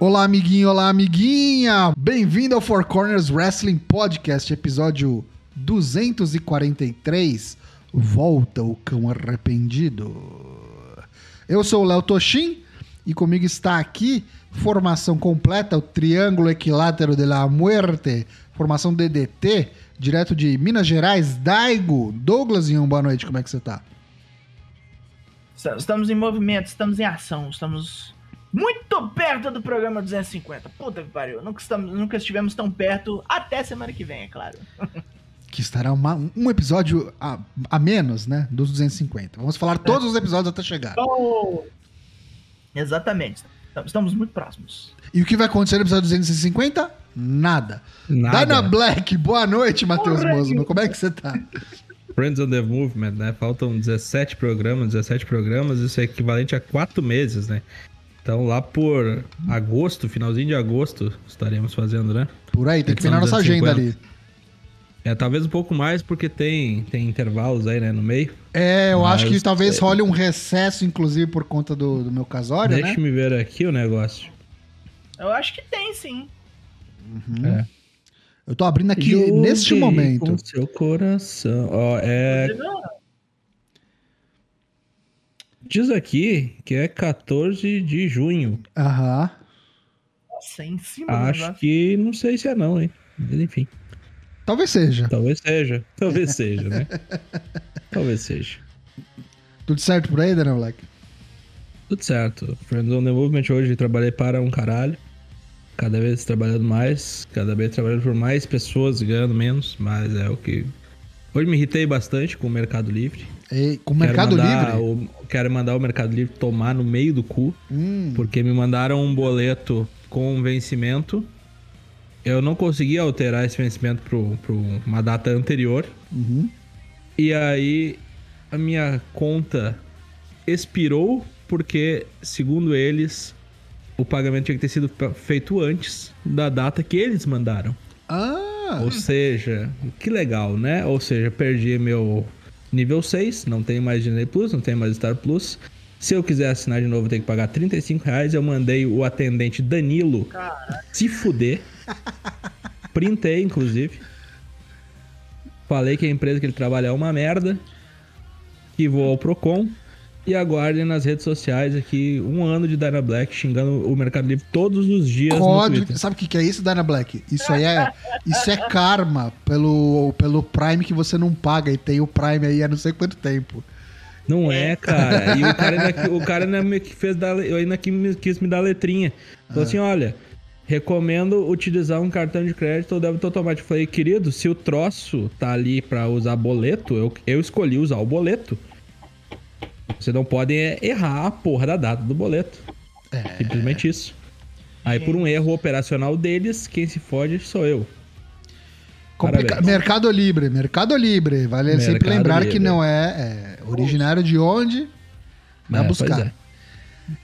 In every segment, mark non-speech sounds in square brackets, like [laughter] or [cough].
Olá, amiguinho, olá, amiguinha! Bem-vindo ao Four Corners Wrestling Podcast, episódio 243. Volta o cão arrependido. Eu sou o Léo Toshin e comigo está aqui, formação completa, o Triângulo Equilátero de la Muerte, formação DDT, direto de Minas Gerais, Daigo. Douglasinho, boa noite, como é que você tá? Estamos em movimento, estamos em ação, estamos muito perto do programa 250. Puta que pariu. Nunca, estamos, nunca estivemos tão perto. Até semana que vem, é claro. [laughs] que estará uma, um episódio a, a, menos, né? Dos 250. Vamos falar todos os episódios até chegar. Oh. Exatamente. Estamos muito próximos. E o que vai acontecer no episódio 250? Nada. Nada. Dyna Black, boa noite, Matheus Mosman. Como é que você tá? Friends on the Movement, né? Faltam 17 programas, 17 programas, isso é equivalente a 4 meses, né? Então lá por agosto, finalzinho de agosto, estaremos fazendo, né? Por aí, tem que na nossa agenda ali. É, talvez um pouco mais, porque tem, tem intervalos aí, né, no meio. É, eu Mas, acho que talvez é... role um recesso, inclusive, por conta do, do meu casório, Deixa né? me ver aqui o negócio. Eu acho que tem, sim. Uhum. É. Eu tô abrindo aqui Joguei neste momento. Com seu coração. Ó, é... Diz aqui que é 14 de junho. Aham. Nossa, é em cima Acho que não sei se é não, hein? Mas enfim. Talvez seja. Talvez seja. Talvez seja, né? [laughs] Talvez seja. Tudo certo por aí, Daniel Black? Tudo certo. Friends on the Movement hoje trabalhei para um caralho. Cada vez trabalhando mais, cada vez trabalhando por mais pessoas, ganhando menos, mas é o que. Hoje me irritei bastante com o Mercado Livre. E, com o Mercado Livre? O, quero mandar o Mercado Livre tomar no meio do cu. Hum. Porque me mandaram um boleto com vencimento. Eu não consegui alterar esse vencimento para uma data anterior. Uhum. E aí a minha conta expirou porque, segundo eles, o pagamento tinha que ter sido feito antes da data que eles mandaram. Ah! Ou seja, que legal, né? Ou seja, perdi meu nível 6, não tem mais Disney Plus, não tem mais Star Plus. Se eu quiser assinar de novo, eu tenho que pagar 35 reais. Eu mandei o atendente Danilo Caraca. se fuder. Printei, inclusive. Falei que a empresa que ele trabalha é uma merda. Que vou ao Procon. E aguardem nas redes sociais aqui um ano de Dyna Black xingando o Mercado Livre todos os dias. Código, sabe o que é isso, Dyna Black? Isso aí é, isso é karma pelo, pelo Prime que você não paga e tem o Prime aí há não sei quanto tempo. Não é, cara. E o cara ainda, o cara ainda me fez dar, eu ainda quis me dar letrinha. Falou ah. assim: olha, recomendo utilizar um cartão de crédito ou débito automático. Eu falei, querido, se o troço tá ali para usar boleto, eu, eu escolhi usar o boleto. Você não pode errar a porra da data do boleto. É. Simplesmente isso. Aí, por um erro operacional deles, quem se fode sou eu. Complica... Mercado Livre, Mercado Livre. Vale Mercado sempre lembrar Livre. que não é, é, originário de onde vai é, buscar.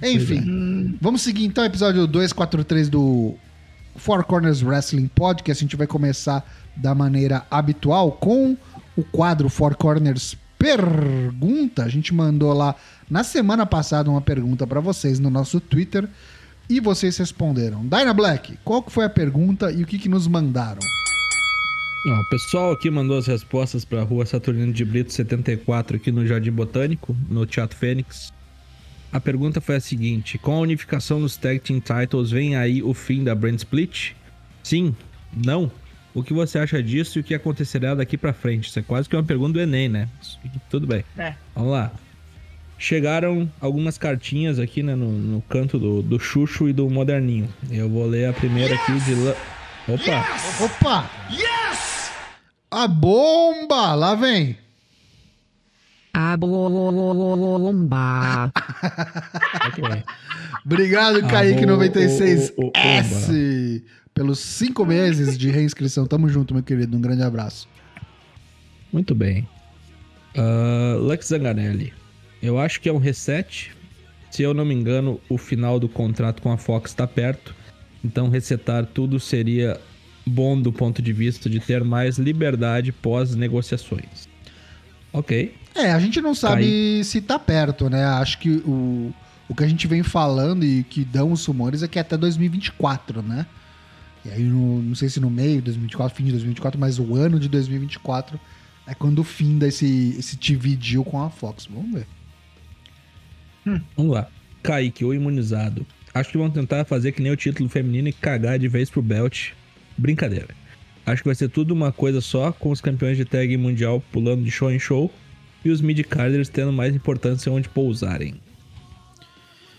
É. Enfim, é. vamos seguir então o episódio 243 do Four Corners Wrestling Podcast. A gente vai começar da maneira habitual com o quadro Four Corners pergunta. A gente mandou lá na semana passada uma pergunta para vocês no nosso Twitter e vocês responderam. Dyna Black, qual foi a pergunta e o que, que nos mandaram? o pessoal aqui mandou as respostas para a Rua Saturnino de Brito 74 aqui no Jardim Botânico, no Teatro Fênix. A pergunta foi a seguinte: com a unificação dos Tag Team Titles, vem aí o fim da Brand Split? Sim? Não? O que você acha disso e o que acontecerá daqui para frente? Isso é quase que uma pergunta do Enem, né? Tudo bem. É. Vamos lá. Chegaram algumas cartinhas aqui né, no, no canto do, do Xuxo e do Moderninho. Eu vou ler a primeira yes! aqui de. Opa! Yes! Opa! Yes! A bomba! Lá vem! A bomba! okay. Obrigado, Kaique96S pelos cinco meses de reinscrição. Tamo junto, meu querido. Um grande abraço. Muito bem. Uh, Lex Zanganelli. Eu acho que é um reset. Se eu não me engano, o final do contrato com a Fox está perto. Então, resetar tudo seria bom do ponto de vista de ter mais liberdade pós-negociações. Ok. É, a gente não sabe tá se tá perto, né? Acho que o, O que a gente vem falando e que dão os rumores é que é até 2024, né? E aí, no, não sei se no meio de 2024, fim de 2024, mas o ano de 2024 é quando finda esse, esse TV deal com a Fox. Vamos ver. Hum. Vamos lá. Kaique, o imunizado. Acho que vão tentar fazer que nem o título feminino e cagar de vez pro belt. Brincadeira. Acho que vai ser tudo uma coisa só, com os campeões de tag mundial pulando de show em show e os mid-carders tendo mais importância onde pousarem.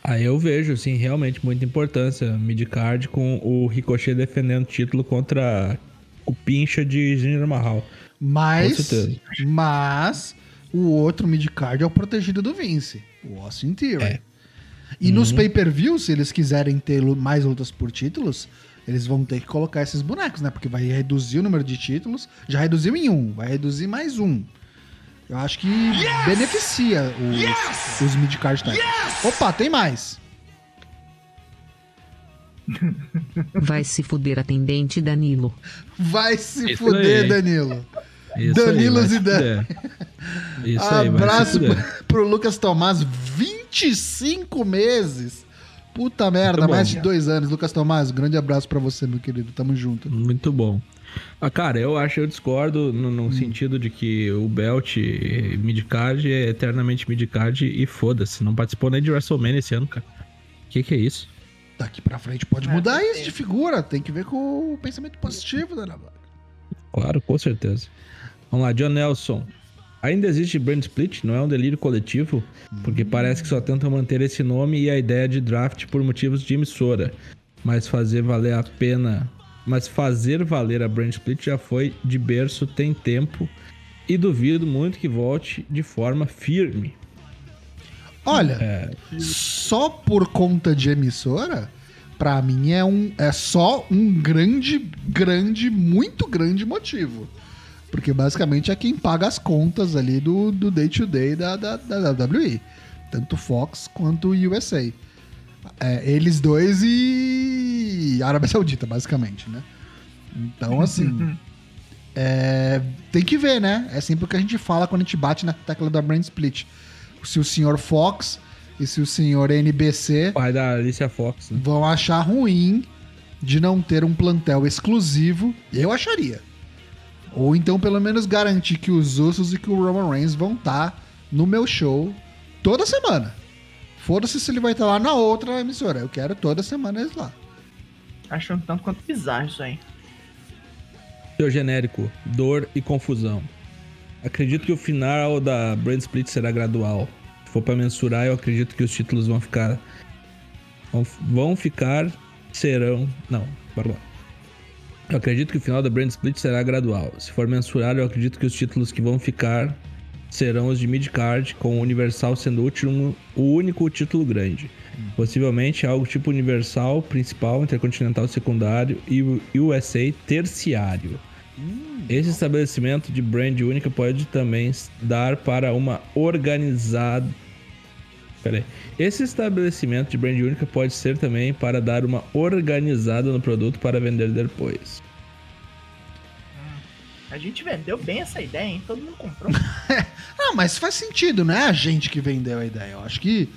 Aí eu vejo, sim, realmente muita importância mid-card com o Ricochet defendendo o título contra o pincha de Jinder Mahal. Mas, mas o outro mid-card é o protegido do Vince, o Austin Theory. É. E uhum. nos pay-per-views, se eles quiserem ter mais lutas por títulos, eles vão ter que colocar esses bonecos, né? Porque vai reduzir o número de títulos. Já reduziu em um, vai reduzir mais um. Eu acho que yes! beneficia os, yes! os mid-card yes! Opa, tem mais. [laughs] Vai se fuder atendente Danilo. Vai se Isso fuder, aí, Danilo. Isso Danilos aí, e Dan. Isso Abraço aí, [laughs] pro, pro Lucas Tomás, 25 meses. Puta merda, mais de dois anos. Lucas Tomás, grande abraço para você, meu querido. Tamo junto. Muito bom. Ah, cara, eu acho, eu discordo no, no hum. sentido de que o Belt midcard é eternamente midcard e foda-se. Não participou nem de WrestleMania esse ano, cara. O que, que é isso? Daqui pra frente pode é, mudar isso de figura. Tem que ver com o pensamento positivo da né, Claro, com certeza. Vamos lá, John Nelson. Ainda existe brand split, não é um delírio coletivo, porque parece que só tentam manter esse nome e a ideia de draft por motivos de emissora. Mas fazer valer a pena. Mas fazer valer a brand split já foi de berço tem tempo e duvido muito que volte de forma firme. Olha, é... só por conta de emissora, para mim é um é só um grande, grande, muito grande motivo. Porque basicamente é quem paga as contas ali do, do day-to-day -day da, da, da WWE. Tanto Fox quanto USA. É, eles dois e Arábia Saudita, basicamente, né? Então, assim. [laughs] é, tem que ver, né? É sempre o que a gente fala quando a gente bate na tecla da brand split. Se o senhor Fox e se o senhor NBC. Pai da Alicia Fox. Né? Vão achar ruim de não ter um plantel exclusivo. Eu acharia. Ou então, pelo menos, garantir que os Usos e que o Roman Reigns vão estar tá no meu show toda semana. Foda-se se ele vai estar tá lá na outra emissora. Eu quero toda semana eles lá. Acho um tanto quanto bizarro isso aí. Seu genérico, dor e confusão. Acredito que o final da Brand Split será gradual. Se for para mensurar, eu acredito que os títulos vão ficar. Vão, vão ficar. Serão. Não, bora lá. Eu acredito que o final da Brand Split será gradual. Se for mensurar, eu acredito que os títulos que vão ficar serão os de mid-card, com o Universal sendo o, último, o único título grande. Possivelmente algo tipo Universal principal, Intercontinental secundário e USA terciário. Esse estabelecimento de brand única pode também dar para uma organizada. Peraí. Esse estabelecimento de brand única pode ser também para dar uma organizada no produto para vender depois. A gente vendeu bem essa ideia, hein? Todo mundo comprou. [laughs] ah, mas faz sentido, não é a gente que vendeu a ideia. Eu acho que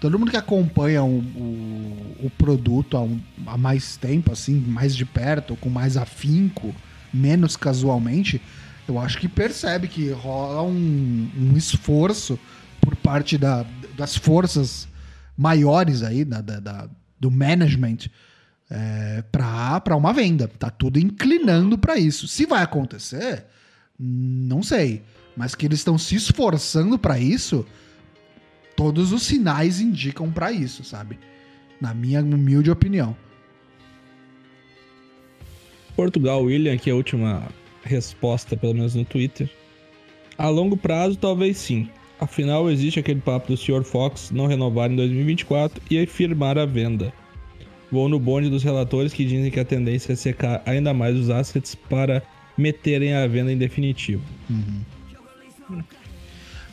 todo mundo que acompanha o, o, o produto há, um, há, mais tempo, assim, mais de perto, com mais afinco, menos casualmente, eu acho que percebe que rola um, um esforço por parte da, das forças maiores aí, da, da, da do management, é, para uma venda. Tá tudo inclinando para isso. Se vai acontecer, não sei. Mas que eles estão se esforçando para isso, todos os sinais indicam para isso, sabe? Na minha humilde opinião. Portugal, William, aqui é a última resposta, pelo menos no Twitter. A longo prazo, talvez sim. Afinal, existe aquele papo do Sr. Fox não renovar em 2024 e firmar a venda. Vou no bonde dos relatores que dizem que a tendência é secar ainda mais os assets para meterem a venda em definitivo. Uhum.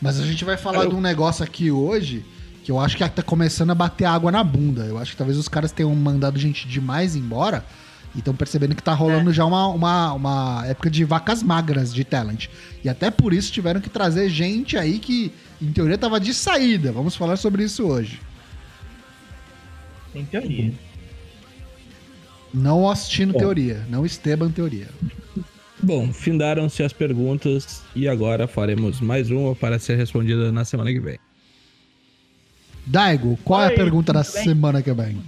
Mas a gente vai falar eu... de um negócio aqui hoje que eu acho que tá começando a bater água na bunda. Eu acho que talvez os caras tenham mandado gente demais embora e estão percebendo que tá rolando é. já uma, uma, uma época de vacas magras de talent. E até por isso tiveram que trazer gente aí que, em teoria, tava de saída. Vamos falar sobre isso hoje. Tem teoria. Não assistindo Bom. teoria, não Esteban teoria. Bom, findaram-se as perguntas e agora faremos mais uma para ser respondida na semana que vem. Daigo, qual Oi, é a pergunta da bem? semana que vem?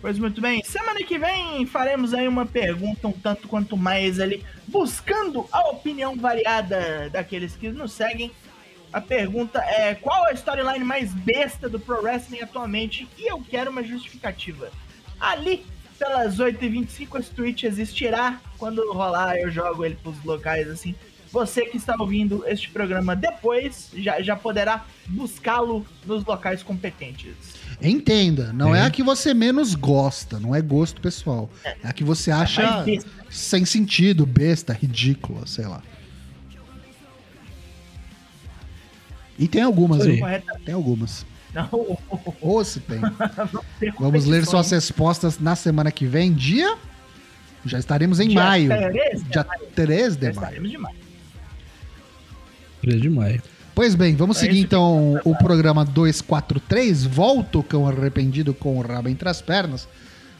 Pois muito bem, semana que vem faremos aí uma pergunta um tanto quanto mais ali, buscando a opinião variada daqueles que nos seguem. A pergunta é: qual a storyline mais besta do Pro Wrestling atualmente? E eu quero uma justificativa. Ali, pelas 8h25, esse tweet existirá. Quando rolar, eu jogo ele pros locais assim. Você que está ouvindo este programa depois já, já poderá buscá-lo nos locais competentes. Entenda, não é. é. a que você menos gosta, não é gosto pessoal. É, é a que você acha é sem sentido, besta, ridícula, sei lá. E tem algumas? Tem algumas. Não. Ou se tem. [laughs] Vamos ler suas respostas na semana que vem, dia. Já estaremos em dia maio. 3 dia 3 de maio. de maio. 3 de maio. Pois bem, vamos é seguir então o programa 243. Volta o cão arrependido com o rabo entre as pernas.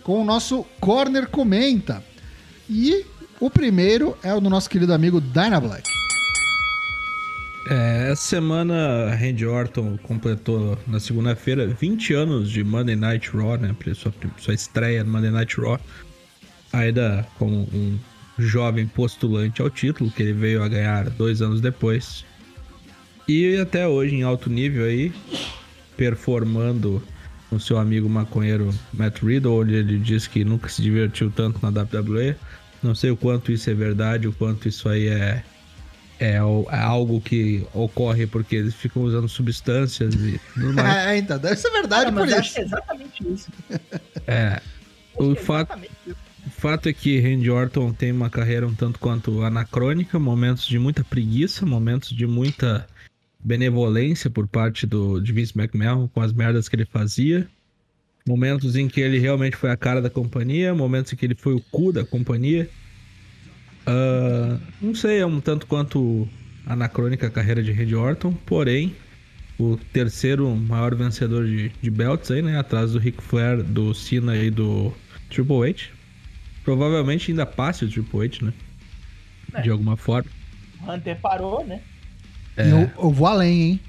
Com o nosso Corner Comenta. E o primeiro é o do nosso querido amigo Dyna Black. É, essa semana, Randy Orton completou na segunda-feira 20 anos de Monday Night Raw, né? Sua, sua estreia no Monday Night Raw. Ainda como um jovem postulante ao título, que ele veio a ganhar dois anos depois. E até hoje em alto nível aí, performando com seu amigo maconheiro Matt Riddle, onde ele diz que nunca se divertiu tanto na WWE. Não sei o quanto isso é verdade, o quanto isso aí é é, é, algo que ocorre porque eles ficam usando substâncias e tudo mais. [laughs] É, então, deve ser verdade ah, por isso. Acho é exatamente isso. É. O fato, o fato é que Randy Orton tem uma carreira um tanto quanto anacrônica, momentos de muita preguiça, momentos de muita benevolência por parte do, de Vince McMahon com as merdas que ele fazia. Momentos em que ele realmente foi a cara da companhia, momentos em que ele foi o cu da companhia. Uh, não sei, é um tanto quanto anacrônica a carreira de Randy Orton, porém, o terceiro maior vencedor de, de belts aí, né? Atrás do Ric Flair, do Cena e do Triple H. Provavelmente ainda passe o Triple H, né? É. De alguma forma. O Hunter parou, né? É. Eu, eu vou além, hein?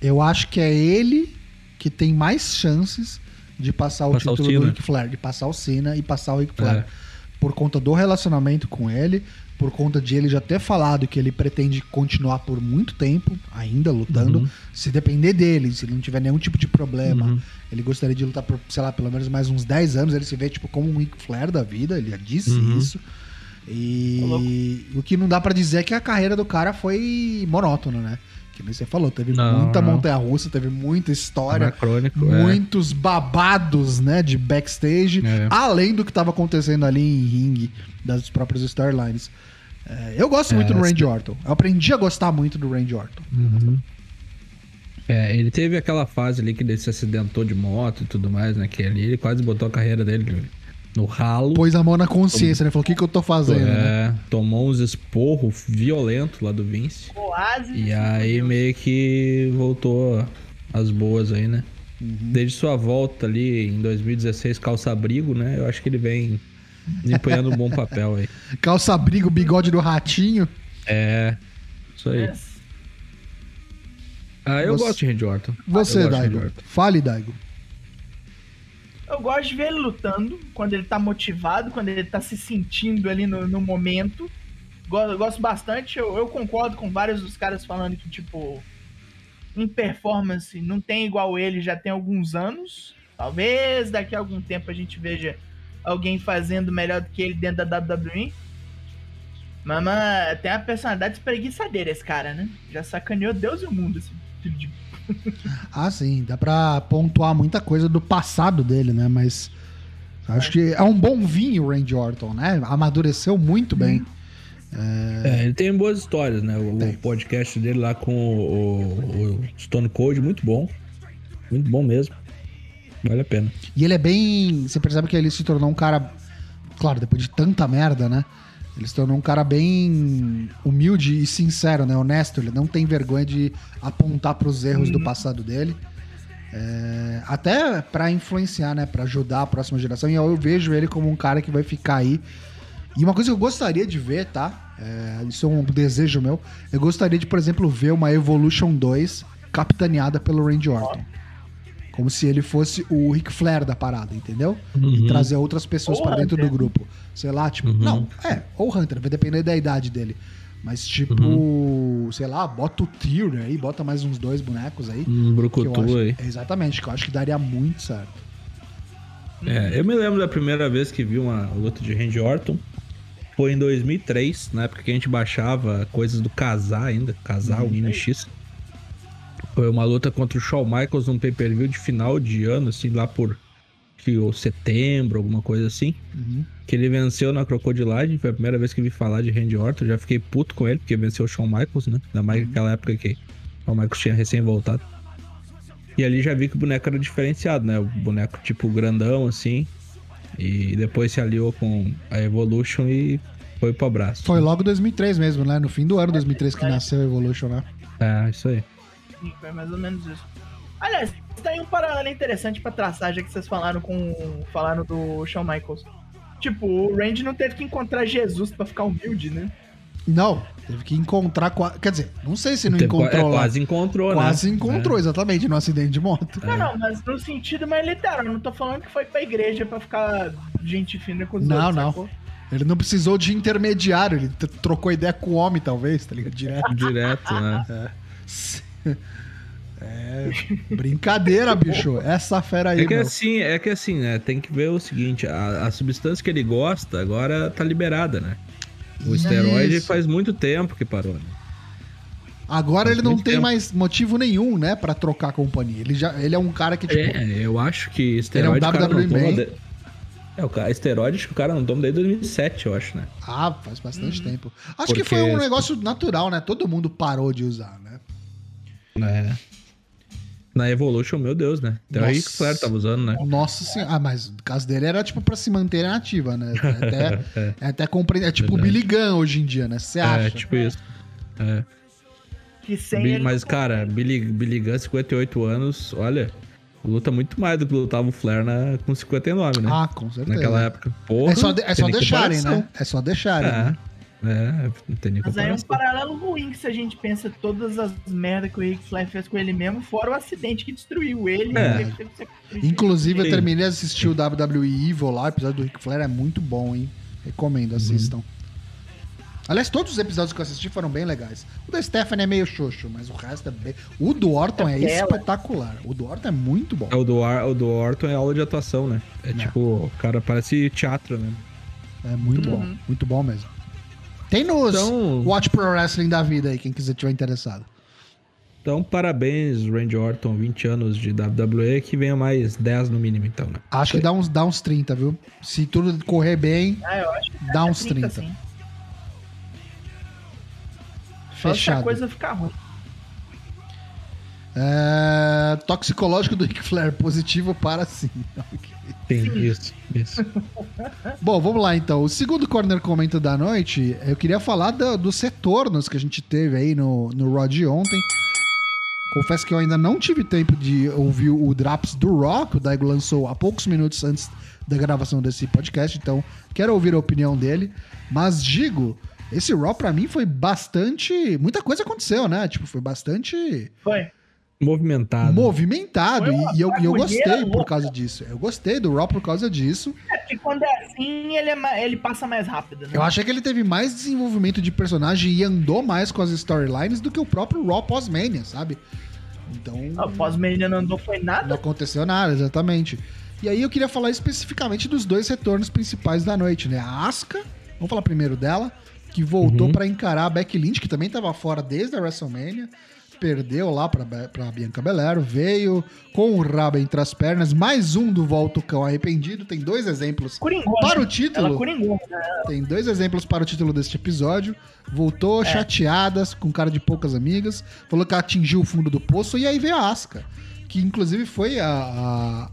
Eu acho que é ele que tem mais chances de passar o passar título o do Ric Flair, de passar o Cena e passar o Ric Flair. É por conta do relacionamento com ele, por conta de ele já ter falado que ele pretende continuar por muito tempo ainda lutando. Uhum. Se depender dele, se ele não tiver nenhum tipo de problema, uhum. ele gostaria de lutar por, sei lá, pelo menos mais uns 10 anos. Ele se vê tipo como um Ric Flair da vida, ele já disse uhum. isso. E o que não dá para dizer é que a carreira do cara foi monótona, né? Que nem você falou, teve não, muita montanha-russa, teve muita história, crônico, é. muitos é. babados, né, de backstage, é. além do que estava acontecendo ali em ringue das próprias storylines. É, eu gosto muito é, do Randy Orton. Eu aprendi a gostar muito do Randy Orton. Uhum. É, ele teve aquela fase ali que ele se acidentou de moto e tudo mais, né? Que ali ele quase botou a carreira dele no ralo. Pôs a mão na consciência, né? Falou, o que, que eu tô fazendo? É, né? tomou uns esporros violentos lá do Vince. Quase. E aí meio que voltou às boas aí, né? Uhum. Desde sua volta ali em 2016, calça-abrigo, né? Eu acho que ele vem empenhando um bom papel aí. [laughs] Calça-abrigo, bigode do ratinho. É, isso aí. Ah, eu Você... gosto de Randy Orton. Você, Daigo. Fale, Daigo. Eu gosto de ver ele lutando, quando ele tá motivado, quando ele tá se sentindo ali no, no momento. Gosto, gosto bastante, eu, eu, concordo com vários dos caras falando que, tipo, em performance não tem igual ele já tem alguns anos. Talvez daqui a algum tempo a gente veja alguém fazendo melhor do que ele dentro da WWE. Mas, tem uma personalidade espreguiçadeira esse cara, né? Já sacaneou Deus e o mundo, esse filho de [laughs] ah, sim. Dá pra pontuar muita coisa do passado dele, né? Mas acho que é um bom vinho o Randy Orton, né? Amadureceu muito bem. É... é... ele tem boas histórias, né? O, o podcast dele lá com o, o, Stone Cold, muito bom. Muito bom mesmo. Vale a pena. E ele é bem. Você percebe que ele se tornou um cara. Claro, depois de tanta merda, né? Ele se tornou um cara bem humilde e sincero, né? Honesto. Ele não tem vergonha de apontar para os erros do passado dele. É, até para influenciar, né? Para ajudar a próxima geração. E eu vejo ele como um cara que vai ficar aí. E uma coisa que eu gostaria de ver, tá? É, isso é um desejo meu. Eu gostaria de, por exemplo, ver uma Evolution 2 capitaneada pelo Randy Orton. Como se ele fosse o Ric Flair da parada, entendeu? Uhum. E trazer outras pessoas para dentro do grupo. Sei lá, tipo. Uhum. Não, é, ou Hunter, vai depender da idade dele. Mas, tipo, uhum. sei lá, bota o Tyrion aí, bota mais uns dois bonecos aí. Um brucutu aí. Exatamente, que eu acho que daria muito certo. É, eu me lembro da primeira vez que vi uma luta de Randy Orton. Foi em 2003, na época que a gente baixava coisas do Casar ainda, Casar, uhum. o MX. Foi uma luta contra o Shawn Michaels num pay-per-view de final de ano, assim, lá por ou setembro, alguma coisa assim. Uhum que ele venceu na Crocodilagem. Foi a primeira vez que vi falar de Randy Orton. Já fiquei puto com ele, porque venceu o Shawn Michaels, né? Ainda mais naquela época que o Shawn Michaels tinha recém voltado. E ali já vi que o boneco era diferenciado, né? O boneco tipo grandão, assim. E depois se aliou com a Evolution e foi pro abraço. Foi logo 2003 mesmo, né? No fim do ano 2003 que nasceu a Evolution, né? É, isso aí. Foi mais ou menos isso. Aliás, tem um paralelo interessante pra traçar, já que vocês falaram com. falaram do Shawn Michaels. Tipo, o Randy não teve que encontrar Jesus para ficar humilde, né? Não, teve que encontrar. Quer dizer, não sei se não encontrou. É, quase encontrou, quase né? Quase encontrou, é. exatamente, no acidente de moto. Não, é. não, mas no sentido mais literal. Não tô falando que foi pra igreja pra ficar gente fina com os não, outros. Não, não. Sacou? Ele não precisou de intermediário, ele trocou ideia com o homem, talvez, tá ligado? Direto. [laughs] Direto, né? É. É, brincadeira, bicho. Essa fera aí. É que meu. assim, é que assim, né? Tem que ver o seguinte: a, a substância que ele gosta agora tá liberada, né? O esteroide Isso. faz muito tempo que parou, né? Agora faz ele não tem tempo. mais motivo nenhum, né, para trocar a companhia. Ele já, ele é um cara que tipo. É, eu acho que esteroide. Ele é um WWE de... É, o cara, esteroide que o cara não toma desde 2007, eu acho, né? Ah, faz bastante uhum. tempo. Acho Porque... que foi um negócio natural, né? Todo mundo parou de usar, né? É. Na Evolution, meu Deus, né? Até Nossa. o Ric Flair tava usando, né? Nossa senhora. Ah, mas o caso dele era tipo pra se manter ativa, né? É até, [laughs] é. é até compreender. É tipo o Billy Gunn hoje em dia, né? Você é, acha? É, tipo isso. É. Que sem Billy, mas, cara, Billy, Billy Gunn, 58 anos, olha, luta muito mais do que lutava o Flair na, com 59, né? Ah, com certeza. Naquela época. Porra, é só, de, é só deixarem, né? É só deixarem. É. Né? É, não tem nem Mas aí é um paralelo ruim que se a gente pensa todas as merdas que o Rick Flair fez com ele mesmo, fora o acidente que destruiu ele. É. ele Inclusive, eu terminei de assistir o WWE Evil lá, o episódio do Rick Flair é muito bom, hein? Recomendo, assistam. Uhum. Aliás, todos os episódios que eu assisti foram bem legais. O da Stephanie é meio xoxo, mas o resto é bem. O do Orton é, é espetacular. O do Orton é muito bom. É, o, do Ar... o do Orton é aula de atuação, né? É, é. tipo, o cara parece teatro mesmo. É muito uhum. bom, muito bom mesmo. Tem nos então, Watch Pro Wrestling da vida aí, quem quiser tiver interessado. Então, parabéns, Randy Orton, 20 anos de WWE, que venha mais 10 no mínimo, então, né? Acho que dá uns, dá uns 30, viu? Se tudo correr bem, ah, dá uns 30. 30 Fechado. a coisa ficar ruim. É... Toxicológico do Ric Flair, positivo para sim. [laughs] Sim, isso, isso. [laughs] Bom, vamos lá então. O segundo corner comenta da noite, eu queria falar do, dos retornos que a gente teve aí no, no Rod ontem. Confesso que eu ainda não tive tempo de ouvir o Drops do Rock, o Daigo lançou há poucos minutos antes da gravação desse podcast, então quero ouvir a opinião dele. Mas digo, esse Raw pra mim foi bastante. Muita coisa aconteceu, né? Tipo, foi bastante. Foi. Movimentado. Movimentado. E, e, eu, e eu gostei por causa disso. Eu gostei do Raw por causa disso. É, porque quando é assim, ele, é, ele passa mais rápido. Né? Eu achei que ele teve mais desenvolvimento de personagem e andou mais com as storylines do que o próprio Raw pós-Mania, sabe? Então. O pós-Mania não andou foi nada? Não aconteceu nada, exatamente. E aí eu queria falar especificamente dos dois retornos principais da noite, né? A Asuka, vamos falar primeiro dela, que voltou uhum. para encarar a Becky Lynch, que também estava fora desde a WrestleMania perdeu lá pra, pra Bianca Belair, veio com o rabo entre as pernas, mais um do Volta Cão arrependido, tem dois exemplos para o título. Né? Tem dois exemplos para o título deste episódio. Voltou é. chateadas, com cara de poucas amigas, falou que atingiu o fundo do poço, e aí veio a Asca que inclusive foi a,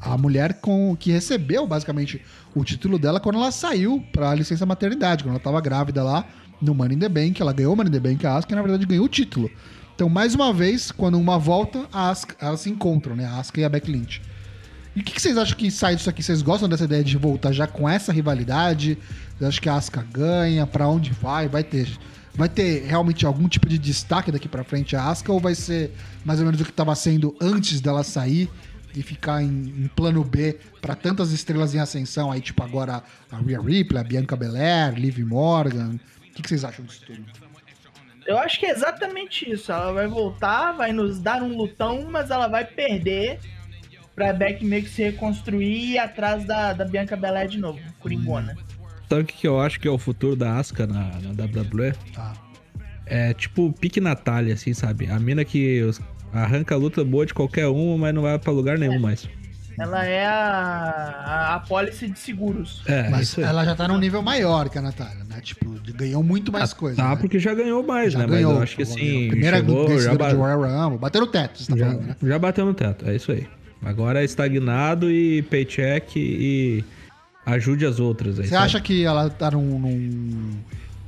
a, a, mulher com que recebeu basicamente o título dela quando ela saiu para licença maternidade, quando ela estava grávida lá no Money in the Bank, ela ganhou o Money in the Bank, a Asuka, na verdade ganhou o título. Então, mais uma vez, quando uma volta, Asuka, elas se encontram, né? A Asuka e a Becky Lynch. E o que, que, vocês acham que sai disso aqui? Vocês gostam dessa ideia de voltar já com essa rivalidade? Vocês acham que a Asuka ganha? Pra onde vai? Vai ter, vai ter realmente algum tipo de destaque daqui pra frente a Asuka? Ou vai ser mais ou menos o que estava sendo antes dela sair e ficar em, em plano B para tantas estrelas em ascensão? Aí, tipo, agora a Rhea Ripley, a Bianca Belair, Liv Morgan. O que, que vocês acham disso tudo? Eu acho que é exatamente isso. Ela vai voltar, vai nos dar um lutão, mas ela vai perder pra Beck meio que se reconstruir e atrás da, da Bianca Belair de novo, Coringona. Sabe o que eu acho que é o futuro da Asuka na, na WWE? Ah. É tipo pique Natália, assim, sabe? A mina que arranca a luta boa de qualquer uma, mas não vai pra lugar nenhum é. mais. Ela é a, a, a pólice de seguros. É, mas ela já tá num nível maior que a Natália, né? Tipo, ganhou muito mais ah, coisa. Tá, né? porque já ganhou mais, já né? Ganhou, mas eu acho que assim. Primeira chegou, já de Royal Rumble. Bateu no teto, você tá já, falando, né? Já bateu no teto, é isso aí. Agora é estagnado e paycheck e ajude as outras. Aí, Você sabe? acha que ela tá num, num,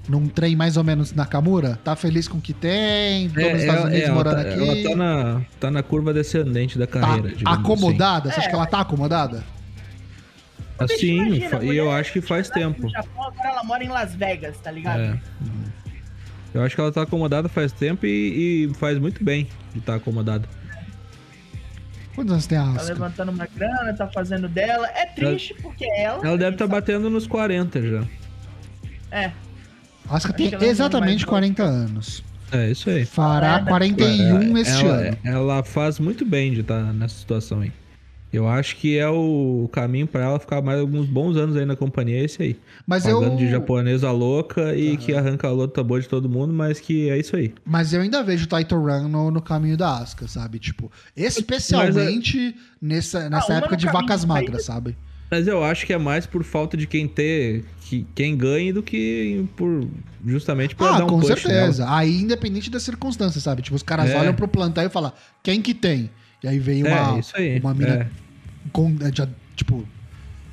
num, trem mais ou menos Nakamura? Tá feliz com o que tem? Tô é, nos Estados Unidos é, morando tá, aqui? Ela tá na, tá na curva descendente da tá carreira. Tá acomodada? Assim. Você acha que ela tá acomodada? Assim, e eu acho que faz tempo. Japão, agora ela mora em Las Vegas, tá ligado? É. Eu acho que ela tá acomodada faz tempo e, e faz muito bem de estar tá acomodada. Quantos anos tem a Asuka? Tá levantando uma grana, tá fazendo dela. É triste ela, porque ela. Ela deve estar tá batendo nos 40 já. É. A Asuka tem exatamente 40 anos. É, isso aí. Fará 41 é, este ela, ano. Ela faz muito bem de estar tá nessa situação aí. Eu acho que é o caminho para ela ficar mais alguns bons anos aí na companhia, é esse aí. Mas Pagando eu... de japonesa louca e uhum. que arranca a luta boa de todo mundo, mas que é isso aí. Mas eu ainda vejo o Title Run no, no caminho da Asuka, sabe? Tipo, especialmente é... nessa, nessa ah, época de vacas magras, sabe? Mas eu acho que é mais por falta de quem ter, que, quem ganhe, do que por justamente por ah, dar um com certeza. Nela. Aí, independente das circunstâncias, sabe? Tipo, os caras é. olham pro plantel e falam, quem que tem? E aí vem é, uma, é, uma mina é. com, é, já, tipo,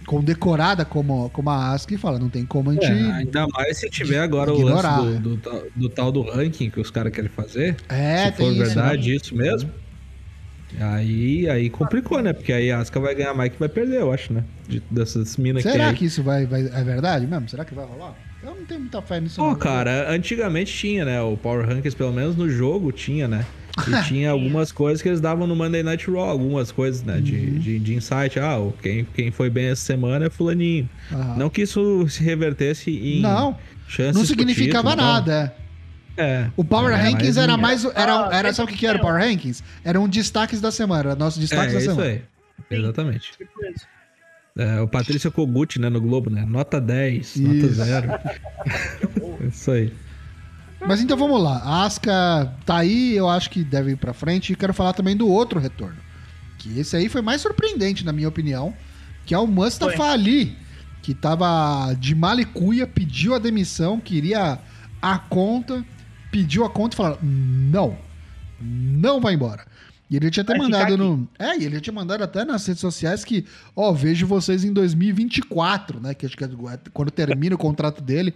condecorada como, como a ASCII e fala, não tem como a gente. É, ainda mais se tiver agora ignorar. o lance do, do, do, tal do ranking que os caras querem fazer. É, se for isso, verdade né? isso mesmo. Aí, aí complicou, né? Porque aí a Asuka vai ganhar mais que vai perder, eu acho, né? De, dessas minas que Será que isso vai, vai, é verdade mesmo? Será que vai rolar? Eu não tenho muita fé nisso. Pô, cara, antigamente tinha, né? O Power Rankings, pelo menos no jogo, tinha, né? E [laughs] tinha algumas coisas que eles davam no Monday Night Raw, algumas coisas, né? De, uhum. de, de, insight. Ah, quem, quem foi bem essa semana é fulaninho. Uhum. Não que isso se revertesse em não, chances Não significava título, nada. É. O Power é, Rankings era mais. Era, era, sabe o que, que era o Power Rankings? Eram destaques da semana, era nossos destaques é, da isso semana. Aí. Exatamente. Tipo é, o Patrícia Kogut, né, no Globo, né? Nota 10, isso. nota [laughs] 0. isso aí. Mas então vamos lá. A Asuka tá aí, eu acho que deve ir pra frente. E quero falar também do outro retorno. Que esse aí foi mais surpreendente, na minha opinião. Que é o Mustafa Ali. Que tava de malicuia, pediu a demissão, queria a conta, pediu a conta e falou: não, não vai embora. E ele tinha até vai mandado no. É, e ele tinha mandado até nas redes sociais que, ó, vejo vocês em 2024, né? Que acho que é quando termina o contrato dele.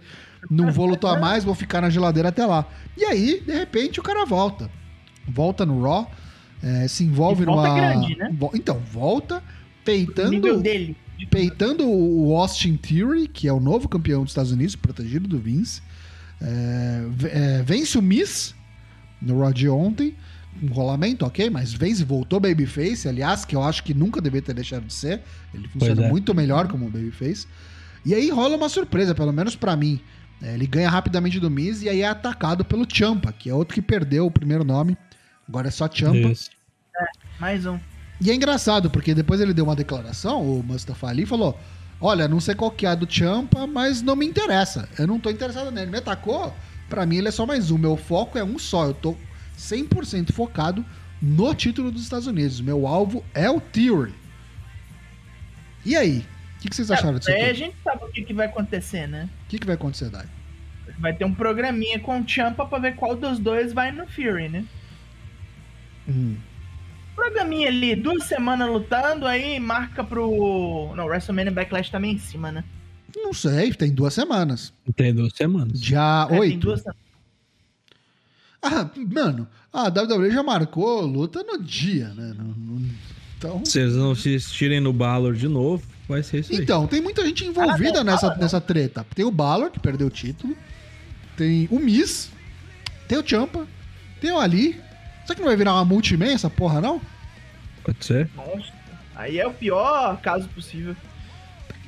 Não vou lutar [laughs] mais, vou ficar na geladeira até lá. E aí, de repente, o cara volta. Volta no Raw, é, se envolve e volta numa. Grande, né? Então, volta peitando. Peitando o Austin Theory, que é o novo campeão dos Estados Unidos, protegido do Vince. É, é, vence o Miss no Raw de ontem um rolamento, ok, mas vence, voltou Babyface, aliás, que eu acho que nunca deveria ter deixado de ser. Ele funciona é. muito melhor como Babyface. E aí rola uma surpresa, pelo menos para mim. É, ele ganha rapidamente do Miz e aí é atacado pelo Champa, que é outro que perdeu o primeiro nome. Agora é só Champa. É, mais um. E é engraçado, porque depois ele deu uma declaração, o Mustafa Ali falou: Olha, não sei qual que é a do Champa, mas não me interessa. Eu não tô interessado nele. Me atacou, pra mim ele é só mais um. Meu foco é um só. Eu tô 100% focado no título dos Estados Unidos. Meu alvo é o Theory. E aí? O que, que, vocês acharam é, disso? Aí a gente sabe o que, que vai acontecer, né? O que, que vai acontecer, Dai? Vai ter um programinha com o Champa pra ver qual dos dois vai no Fury, né? Hum. Programinha ali, duas semanas lutando, aí marca pro. Não, WrestleMania Backlash também em cima, né? Não sei, tem duas semanas. Tem duas semanas. Dia é, 8. Tem duas semanas. Ah, mano, a WWE já marcou luta no dia, né? Então... Se eles não se estirem no Balor de novo, vai ser isso aí. Então, tem muita gente envolvida ah, não, nessa, nessa treta. Tem o Balor, que perdeu o título. Tem o Miz. Tem o Champa. Tem o Ali. Será que não vai virar uma multiman essa porra, não? Pode ser. Nossa. Aí é o pior caso possível.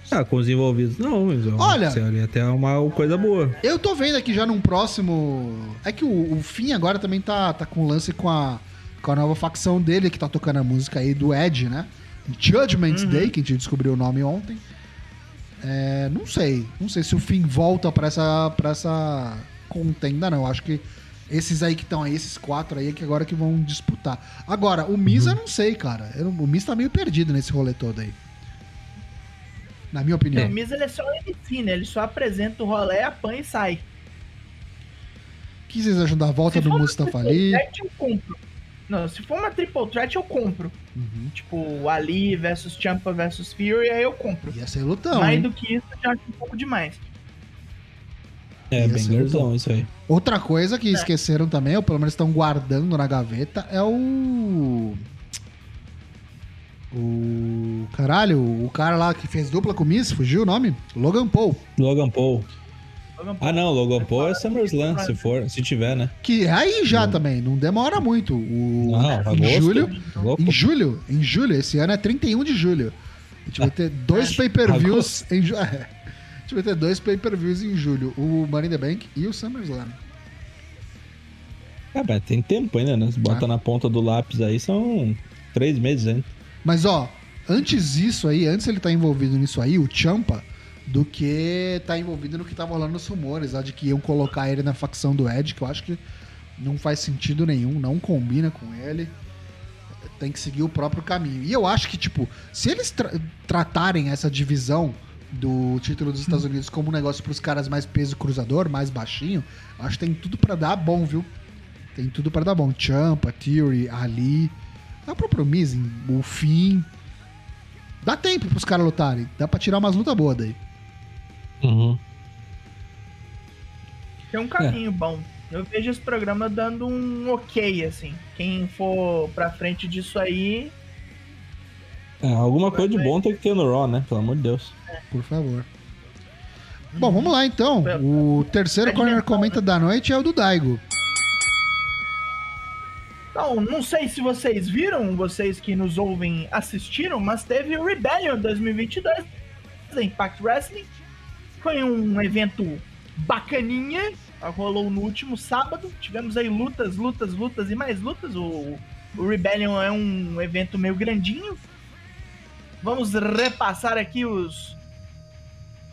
Ah, com os envolvidos não, mas Olha, seria até uma coisa boa. Eu tô vendo aqui já num próximo. É que o, o Finn agora também tá, tá com lance com a, com a nova facção dele, que tá tocando a música aí do Ed, né? Judgment uhum. Day, que a gente descobriu o nome ontem. É, não sei. Não sei se o Finn volta pra essa, pra essa contenda, não. Acho que esses aí que estão aí, esses quatro aí, é que agora que vão disputar. Agora, o Miz uhum. eu não sei, cara. Eu, o Miz tá meio perdido nesse rolê todo aí. Na minha opinião. O Miz ele é só um MC, né? Ele só apresenta o rolê, apanha e sai. O que vocês acham da volta se do Mustafa Ali? Eu compro. Não, se for uma triple threat, eu compro. Uhum. Tipo, Ali versus Champa versus Fury, aí eu compro. Ia ser lutão. Mais hein? do que isso, eu já acho um pouco demais. É, bem lutão isso aí. Outra coisa que é. esqueceram também, ou pelo menos estão guardando na gaveta, é o. O. Caralho, o cara lá que fez dupla com o Miss, fugiu o nome? Logan Paul. Logan Paul. Ah, não, Logan Paul é SummerSlam, se for, se tiver, né? Que é aí já não. também, não demora muito. O, não, em agosto, julho, em julho, em julho, esse ano é 31 de julho. A gente vai ter dois pay-per-views em julho. [laughs] Gente vai ter dois pay-per-views em julho, o Money in the Bank e o SummerSlam. Ah, mas tem tempo ainda, né? Se bota ah. na ponta do lápis aí, são três meses ainda. Mas ó, antes disso aí, antes ele tá envolvido nisso aí, o Champa, do que tá envolvido no que tava rolando nos rumores, lá de que iam colocar ele na facção do Ed, que eu acho que não faz sentido nenhum, não combina com ele. Tem que seguir o próprio caminho. E eu acho que, tipo, se eles tra tratarem essa divisão do título dos Estados Unidos como um negócio para os caras mais peso cruzador, mais baixinho, acho que tem tudo para dar bom, viu? Tem tudo para dar bom. Champa, Theory, Ali, dá próprio Miz, o fim. Dá tempo pros caras lutarem. Dá pra tirar umas lutas boas daí. Uhum. Tem um caminho é. bom. Eu vejo esse programa dando um ok, assim. Quem for pra frente disso aí. É, alguma coisa de bom tem que ter no Raw, né? Pelo amor de Deus. Por favor. Bom, vamos lá então. O terceiro Corner Comenta da noite é o do Daigo. Então, não sei se vocês viram, vocês que nos ouvem assistiram, mas teve o Rebellion 2022 da Impact Wrestling. Foi um evento bacaninha, rolou no último sábado. Tivemos aí lutas, lutas, lutas e mais lutas. O, o Rebellion é um evento meio grandinho. Vamos repassar aqui os,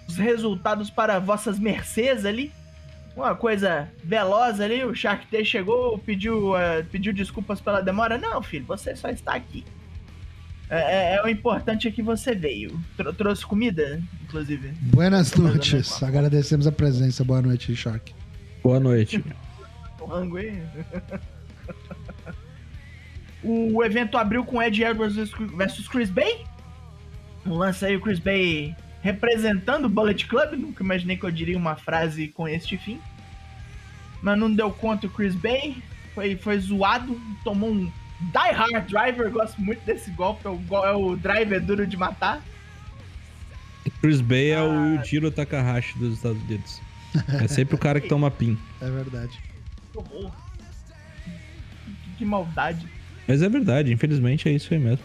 os resultados para vossas mercês ali uma coisa veloz ali, o Shark Day chegou, pediu, uh, pediu desculpas pela demora. Não, filho, você só está aqui. É, é, é o importante é que você veio. Tro trouxe comida, inclusive. Buenas noites. Agradecemos a presença. Boa noite, Shark. Boa noite. [laughs] o rango aí. [laughs] o evento abriu com Ed Edwards versus Chris Bay. Um lance aí, o Chris Bay representando o Bullet Club. Nunca imaginei que eu diria uma frase com este fim. Mas não deu conta o Chris Bay. Foi, foi zoado. Tomou um Die Hard Driver. Gosto muito desse golpe. É o, é o driver duro de matar. Chris Bay é o ah. Jiro Takahashi dos Estados Unidos. É sempre o cara que toma pin. É verdade. Que, que maldade. Mas é verdade, infelizmente é isso aí mesmo.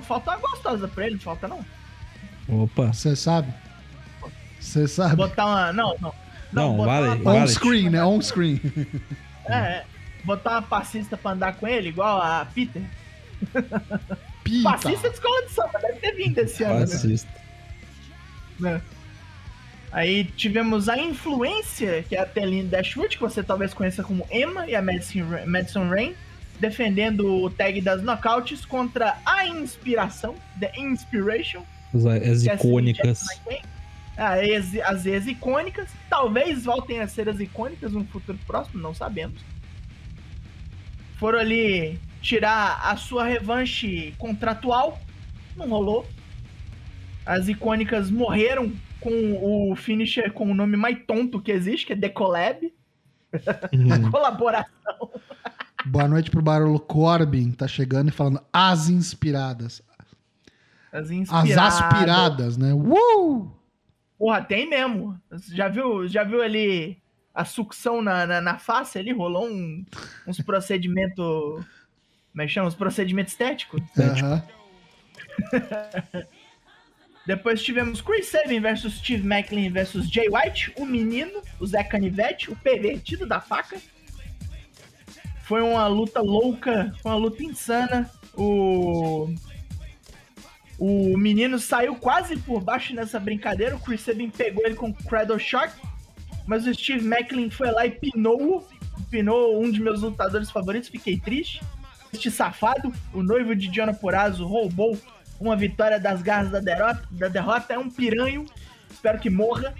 Falta uma gostosa pra ele, não falta não. Opa. Você sabe? Você sabe? Botar uma. Não, não. Não, não vale. Uma... On screen, né? On screen. É, é, botar uma passista pra andar com ele, igual a Peter. Pita. Passista de escola de samba, deve ter vindo esse ano. Né? Passista. Né? Aí tivemos a influência, que é a Teline Dashwood, que você talvez conheça como Emma e a Madison, Madison Rain, defendendo o tag das knockouts contra a inspiração, The Inspiration, as, as icônicas. As, as ex-icônicas. Talvez voltem a ser as icônicas no futuro próximo, não sabemos. Foram ali tirar a sua revanche contratual. Não rolou. As icônicas morreram com o finisher com o nome mais tonto que existe, que é The Collab. [laughs] Uhum. a colaboração. Boa noite pro Barolo Corbin, tá chegando e falando as inspiradas. As inspiradas. As aspiradas, né? Uh! Porra, tem mesmo. Já viu, já viu ali a sucção na, na, na face ali? Rolou um, uns procedimentos. Como é que chama? Uns procedimentos estéticos? Aham. [laughs] Depois tivemos Chris Sabin versus Steve Macklin versus Jay White, o menino, o Zé Canivete, o pervertido da faca. Foi uma luta louca, uma luta insana. O o menino saiu quase por baixo nessa brincadeira. O Chris Sabin pegou ele com o Cradle Shock. Mas o Steve Macklin foi lá e pinou Pinou um de meus lutadores favoritos. Fiquei triste. Este safado, o noivo de Diana Purazo, roubou uma vitória das garras da derrota. Da derrota. É um piranho. Espero que morra.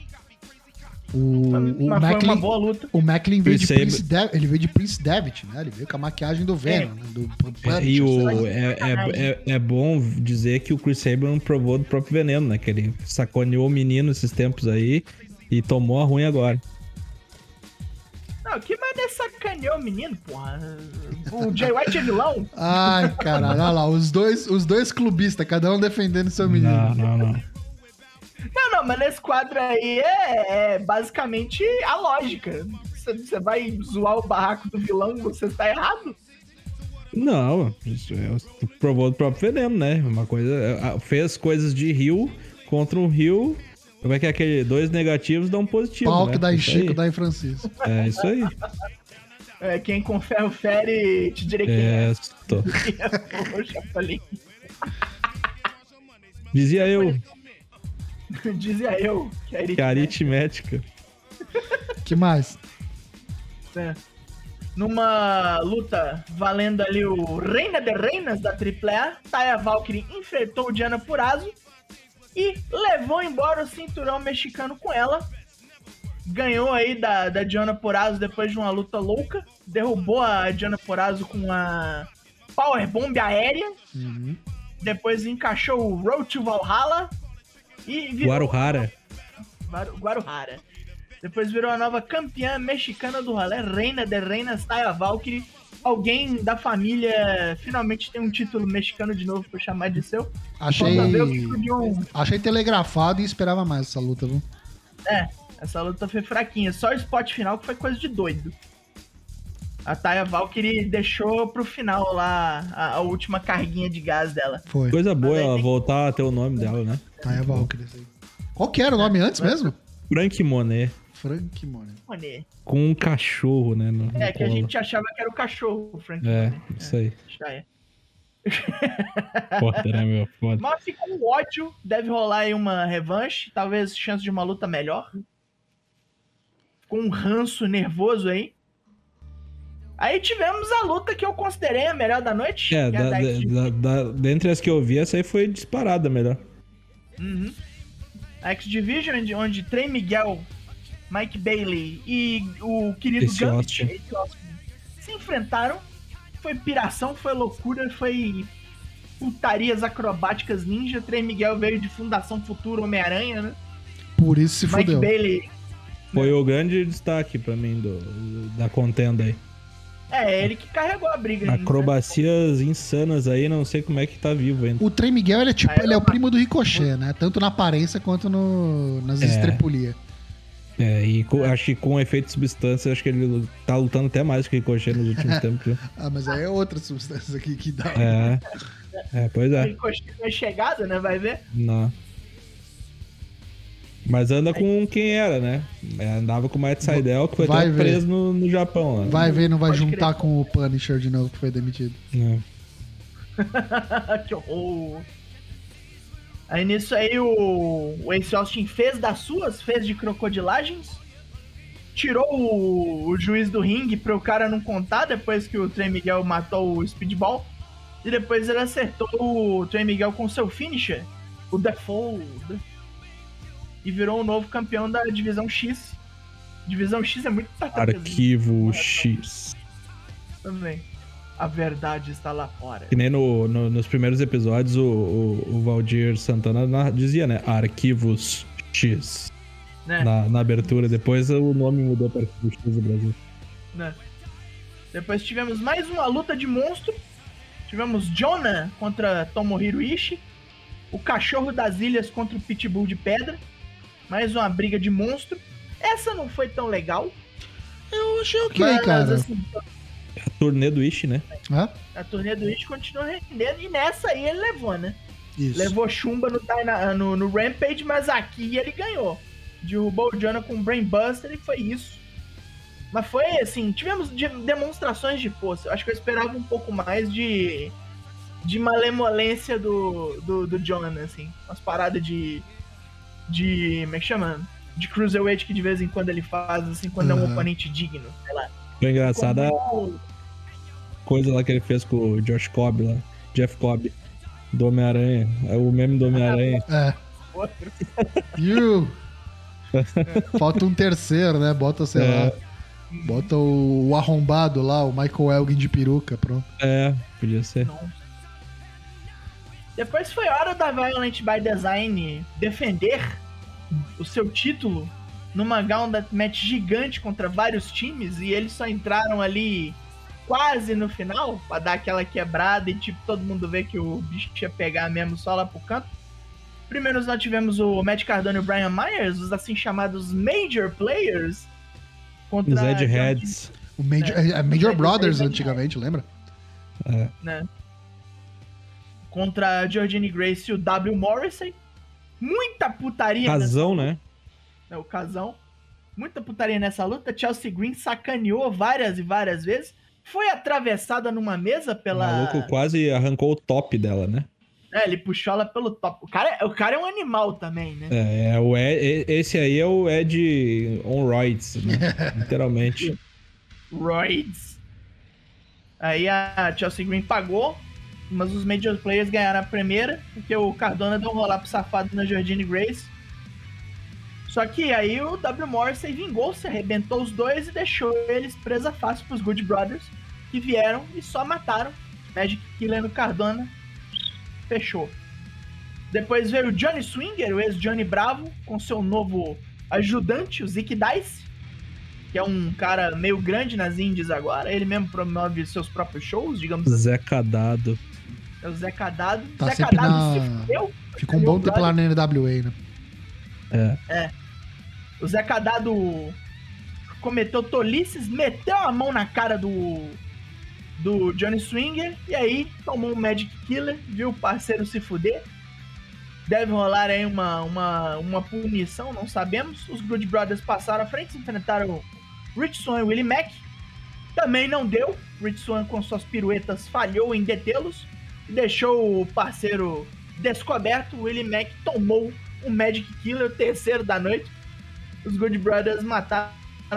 O, o Mas Macklin, foi uma boa luta. o Macklin veio de, Prince Dev- ele veio de Prince Devitt, né? Ele veio com a maquiagem do Venom, né? Do, do É, e o, sabe? é, é, é, é bom dizer que o Chris Sabin provou do próprio veneno, né? Que ele saconeou o menino esses tempos aí e tomou a ruim agora. Não, que mais é sacaneou o menino, porra. O Jay White é vilão. Ai, caralho, olha lá, os dois, os dois clubistas, cada um defendendo seu menino. Não, não, não. Não, não, mas nesse quadro aí é, é basicamente a lógica. Você, você vai zoar o barraco do vilão, você está errado. Não, isso é, provou do próprio veneno, né? Uma coisa. é, Fez coisas de Rio contra um Rio. Como é que é aquele? Dois negativos dá um positivo. Pau né? que dá em Chico, dá em Francisco. É isso aí. É, quem com ferro fere, te direi quem É, é. tô. [laughs] Dizia eu [laughs] Dizia eu que é que a aritmética. [laughs] que mais? É. Numa luta valendo ali o Reina de Reinas da AAA, Taya Valkyrie enfrentou Diana Purazo e levou embora o cinturão mexicano com ela. Ganhou aí da, da Diana Purazo depois de uma luta louca. Derrubou a Diana Purazo com a Powerbomb aérea. Uhum. Depois encaixou o Road to Valhalla. E virou Guaruhara. Guaru- Guaruhara. Depois virou a nova campeã mexicana do rolê, Reina de Reinas, Taya Valkyrie. Alguém da família finalmente tem um título mexicano de novo pra chamar de seu. Achei, John... achei telegrafado e esperava mais essa luta, viu? É, essa luta foi fraquinha. Só o spot final que foi coisa de doido. A Taya Valkyrie deixou pro final lá a, a última carguinha de gás dela. Foi. Coisa boa aí ela tem- voltar a ter o nome dela, né? Taya Valkyrie. isso aí. Qual que era o nome antes mesmo? Frank Monet. Frank Monet. Mané. Com um cachorro, né? No, no É, que a gente achava que era o cachorro, o Frank. É, Mané. isso aí. Já é. [laughs] Foda, né, meu? Foda. Mas fica com ódio, deve rolar aí uma revanche, talvez chance de uma luta melhor. Com um ranço nervoso aí. Aí tivemos a luta que eu considerei a melhor da noite. É, que é a da, da da, da- dentre as que eu vi, essa aí foi disparada melhor. Uhum. A X-Division, onde, onde Trey Miguel, Mike Bailey e o querido Esse Gambit Austin. se enfrentaram. Foi piração, foi loucura, foi putarias acrobáticas ninja. Trey Miguel veio de Fundação Futuro Homem-Aranha, né? Por isso se Mike fudeu. Bailey Foi o grande destaque pra mim do, da contenda aí. É, ele que carregou a briga. ainda, né? Acrobacias insanas aí, não sei como é que tá vivo ainda. O Trey Miguel, ele é tipo, Aí ele é o primo do Ricochet, né? Tanto na aparência quanto no, nas É. estrepulias. É, e co- acho que com efeito de substância, acho que ele tá lutando até mais que o Ricochet nos últimos [laughs] tempos. Ah, mas aí é outra substância aqui que dá. É. É, pois é. Ricochet é chegada, né? Vai ver. Não. Mas anda com quem era, né? É, andava com o Matt Seidel, que foi Vai até ver. preso no, no Japão. Né? Vai ver, não vai Pode juntar crer. com o Punisher de novo que foi demitido. É. [laughs] que horror. Aí nisso aí o, o Ace Austin fez das suas, fez de crocodilagens. Tirou o, o juiz do ringue para o cara não contar depois que o Trey Miguel matou o Speedball. E depois ele acertou o Trey Miguel com seu finisher, o The Fold. E virou o novo campeão da Divisão X. Divisão X é muito Arquivo X. também. A verdade está lá fora. Que nem no, no- nos primeiros episódios o, o, o Valdir Santana na- dizia, né? Arquivos X. Né? Na, na abertura. Depois o nome mudou para Arquivos X do Brasil. né? Depois tivemos mais uma luta de monstro. Tivemos Jonah contra Tomohiro Ishii. O Cachorro das Ilhas contra o Pitbull de Pedra. Mais uma briga de monstro. Essa não foi tão legal. Eu achei ok, mas, cara. Assim, a turnê do Ishi, né? Hã? A turnê do Ishi continua rendendo e nessa aí ele levou, né? Isso. Levou chumba no, no, no Rampage, mas aqui ele ganhou. Derrubou o Jonah com o Brainbuster e foi isso. Mas foi assim, tivemos de demonstrações de força. Eu acho que eu esperava um pouco mais de de malemolência do, do, do Jonah, assim. Umas paradas de. De. como é que chama? De Cruiserweight que de vez em quando ele faz, assim, quando uhum. é um oponente digno, sei lá. Foi engraçado Como... a coisa lá que ele fez com o Josh Cobb lá, Jeff Cobb, do Homem-Aranha. É o meme do Homem-Aranha. É. [laughs] You! [laughs] Falta um terceiro, né? Bota, sei é. lá. Bota o, o, arrombado lá, o Michael Elgin de peruca, pronto. É, podia ser. Não. Depois foi hora da Violent by Design defender o seu título numa Gauntlet match gigante contra vários times e eles só entraram ali quase no final pra dar aquela quebrada e tipo todo mundo vê que o bicho ia pegar mesmo só lá pro canto. Primeiro nós tivemos o Matt Cardone e o Brian Myers, os assim chamados Major Players. Contra os Ed Heads. O Major, é, é Major Brothers antigamente, lembra? É. Né? Contra a Georgine Grace e o W. Morrissey. Muita putaria. Casão, nessa... né? É, o casão. Muita putaria nessa luta. Chelsea Green sacaneou várias e várias vezes. Foi atravessada numa mesa pela. O maluco quase arrancou o top dela, né? É, ele puxou ela pelo top. O cara, é, o cara é um animal também, né? É, é o Ed, esse aí é o Ed on né? [laughs] literalmente. Roids. Aí a Chelsea Green pagou, mas os Major Players ganharam a primeira, porque o Cardona deu um rolar pro safado na Jordine Grace. Só que aí o W. Morrissey vingou-se, arrebentou os dois e deixou eles presa fácil pros Good Brothers, que vieram e só mataram Magic Killer no Cardona fechou. Depois veio o Johnny Swinger, o ex-Johnny Bravo, com seu novo ajudante, o Zick Dice, que é um cara meio grande nas indies agora. Ele mesmo promove seus próprios shows, digamos assim. Zé Cadado. É o Zé Cadado. Tá Zé Cadado na... se fudeu. Fica um bom tempo lá na NWA, né? É. É. O Zé Cadado cometeu tolices, meteu a mão na cara do do Johnny Swinger, e aí tomou um Magic Killer, viu o parceiro se fuder. Deve rolar aí uma, uma, uma punição, não sabemos. Os Good Brothers passaram à frente, enfrentaram Rich Swan e Willie Mack. Também não deu. Rich Swan, com suas piruetas, falhou em detê-los deixou o parceiro descoberto. Willie Mack tomou um Magic Killer, o terceiro da noite. Os Good Brothers mataram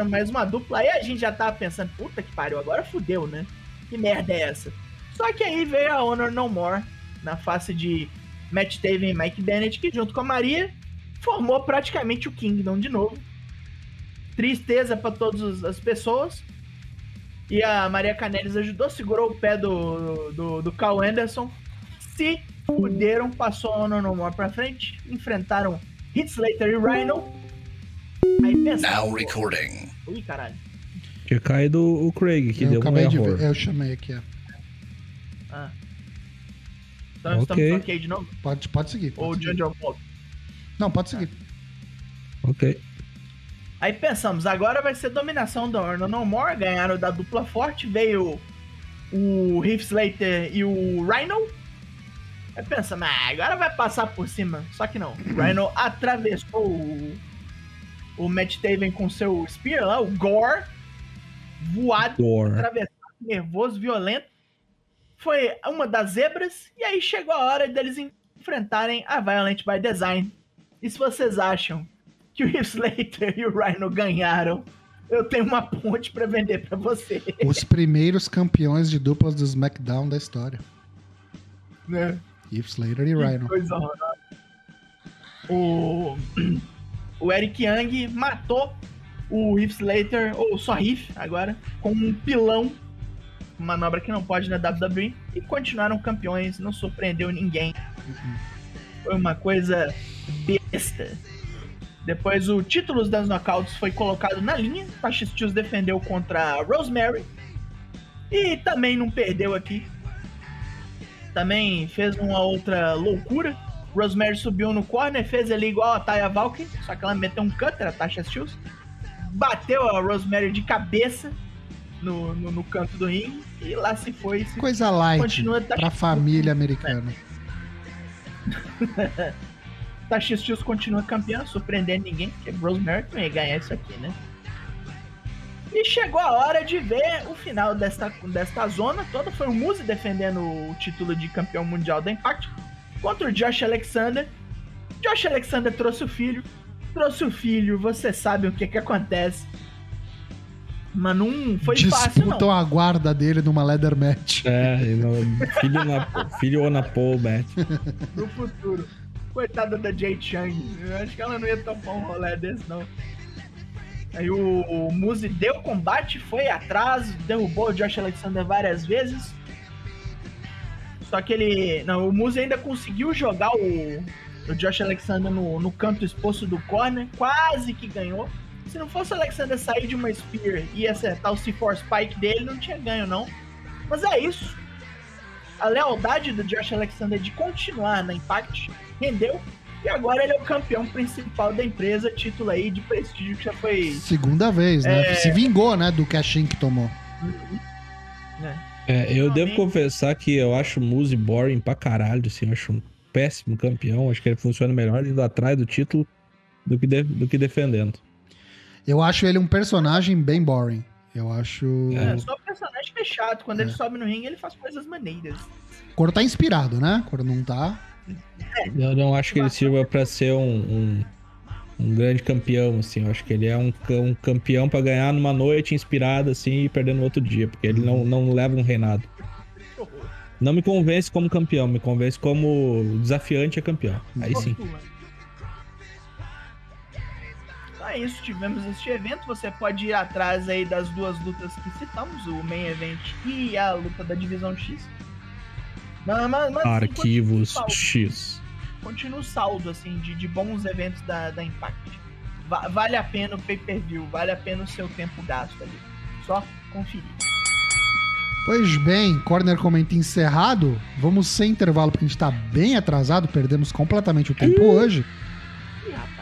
mais uma dupla. Aí a gente já tava pensando, puta que pariu, agora fudeu, né? que merda é essa? Só que aí veio a Honor No More na face de Matt Taven e Mike Bennett, que junto com a Maria formou praticamente o Kingdom de novo. Tristeza para todas as pessoas. E a Maria Canelis ajudou, segurou o pé do, do, do Carl Anderson. Se fuderam, passou a No More pra frente, enfrentaram Hit Slater e Rhino. Aí pensaram, Now recording. Ui, caralho. Tinha caído o Craig, que eu deu um erro. De ver. Eu chamei aqui, ó. Ah. Então okay. estamos ok de novo? Pode, pode seguir. Pode Ou o John John? Não, pode seguir. Ok. Aí pensamos, agora vai ser dominação da Honor No More. Ganharam da dupla forte. Veio o Heath Slater e o Rhino. Aí pensamos, ah, agora vai passar por cima. Só que não. O Rhino [laughs] atravessou o, o Matt Taven com seu Spear lá, o Gore voado, Door. atravessado, nervoso, violento. Foi uma das zebras, e aí chegou a hora deles enfrentarem a Violent by Design. E se vocês acham que o Heath Slater e o Rhino ganharam, eu tenho uma ponte para vender para você. Os primeiros campeões de duplas do SmackDown da história. Né? Heath Slater e Rhino. Coisa o, o Eric Young matou o Heath Slater, ou só Heath agora, com um pilão, manobra que não pode na WWE, e continuaram campeões, não surpreendeu ninguém. Foi uma coisa besta. Depois o título das knockouts foi colocado na linha, Tasha Steels defendeu contra a Rosemary. E também não perdeu aqui. Também fez uma outra loucura. Rosemary subiu no corner, fez ali igual a Taya Valkyrie, só que ela meteu um cutter, a Tasha Steels. Bateu a Rosemary de cabeça no, no, no canto do ringue e lá se foi. Se Coisa light continua pra família americana. [laughs] Tasha Steels continua campeã, surpreendendo ninguém, porque Rosemary não ia ganhar isso aqui, né? E chegou a hora de ver o final desta, desta zona toda. Foi o Muse defendendo o título de campeão mundial da Impact contra o Josh Alexander. Josh Alexander trouxe o filho. Trouxe o filho, você sabe o que que acontece. Mas não foi Disputam fácil, não. a guarda dele numa leather match. É, filho, na, filho ou na pole match. [laughs] No futuro. Coitada da Jay Chang. Eu acho que ela não ia topar um rolê desse, não. Aí o, o Muse deu combate, foi atrás, derrubou o Josh Alexander várias vezes. Só que ele. Não, o Muse ainda conseguiu jogar o, o Josh Alexander no, no canto exposto do corner, quase que ganhou. Se não fosse o Alexander sair de uma Spear e acertar o C4 Spike dele, não tinha ganho, não. Mas é isso. A lealdade do Josh Alexander de continuar na Impact rendeu. E agora ele é o campeão principal da empresa, título aí de prestígio que já foi. Segunda vez, né? É... Se vingou, né, do cash que tomou. Uhum. É. é. eu devo confessar que eu acho o Muse boring pra caralho, assim, eu acho um péssimo campeão. Acho que ele funciona melhor indo atrás do título do que, de... do que defendendo. Eu acho ele um personagem bem boring. Eu acho. É, só o personagem que é chato. Quando é. ele sobe no ringue, ele faz coisas maneiras. Quando tá inspirado, né? Quando não tá. Eu não acho que ele sirva para ser um, um, um, grande campeão, assim. Eu acho que ele é um, um campeão para ganhar numa noite inspirada, assim, e perder no outro dia, porque ele não, não leva um reinado. Não me convence como campeão, me convence como desafiante a campeão. Aí sim. É isso, tivemos este evento. Você pode ir atrás aí das duas lutas que citamos, o Main Event e a luta da Divisão X. Mas, mas, mas, Arquivos assim, X. Continua o saldo, assim, de, de bons eventos da, da Impact. Va vale a pena o pay-per-view, vale a pena o seu tempo gasto ali. Só conferir. Pois bem, corner comenta encerrado. Vamos sem intervalo, porque a gente tá bem atrasado, perdemos completamente o tempo hoje.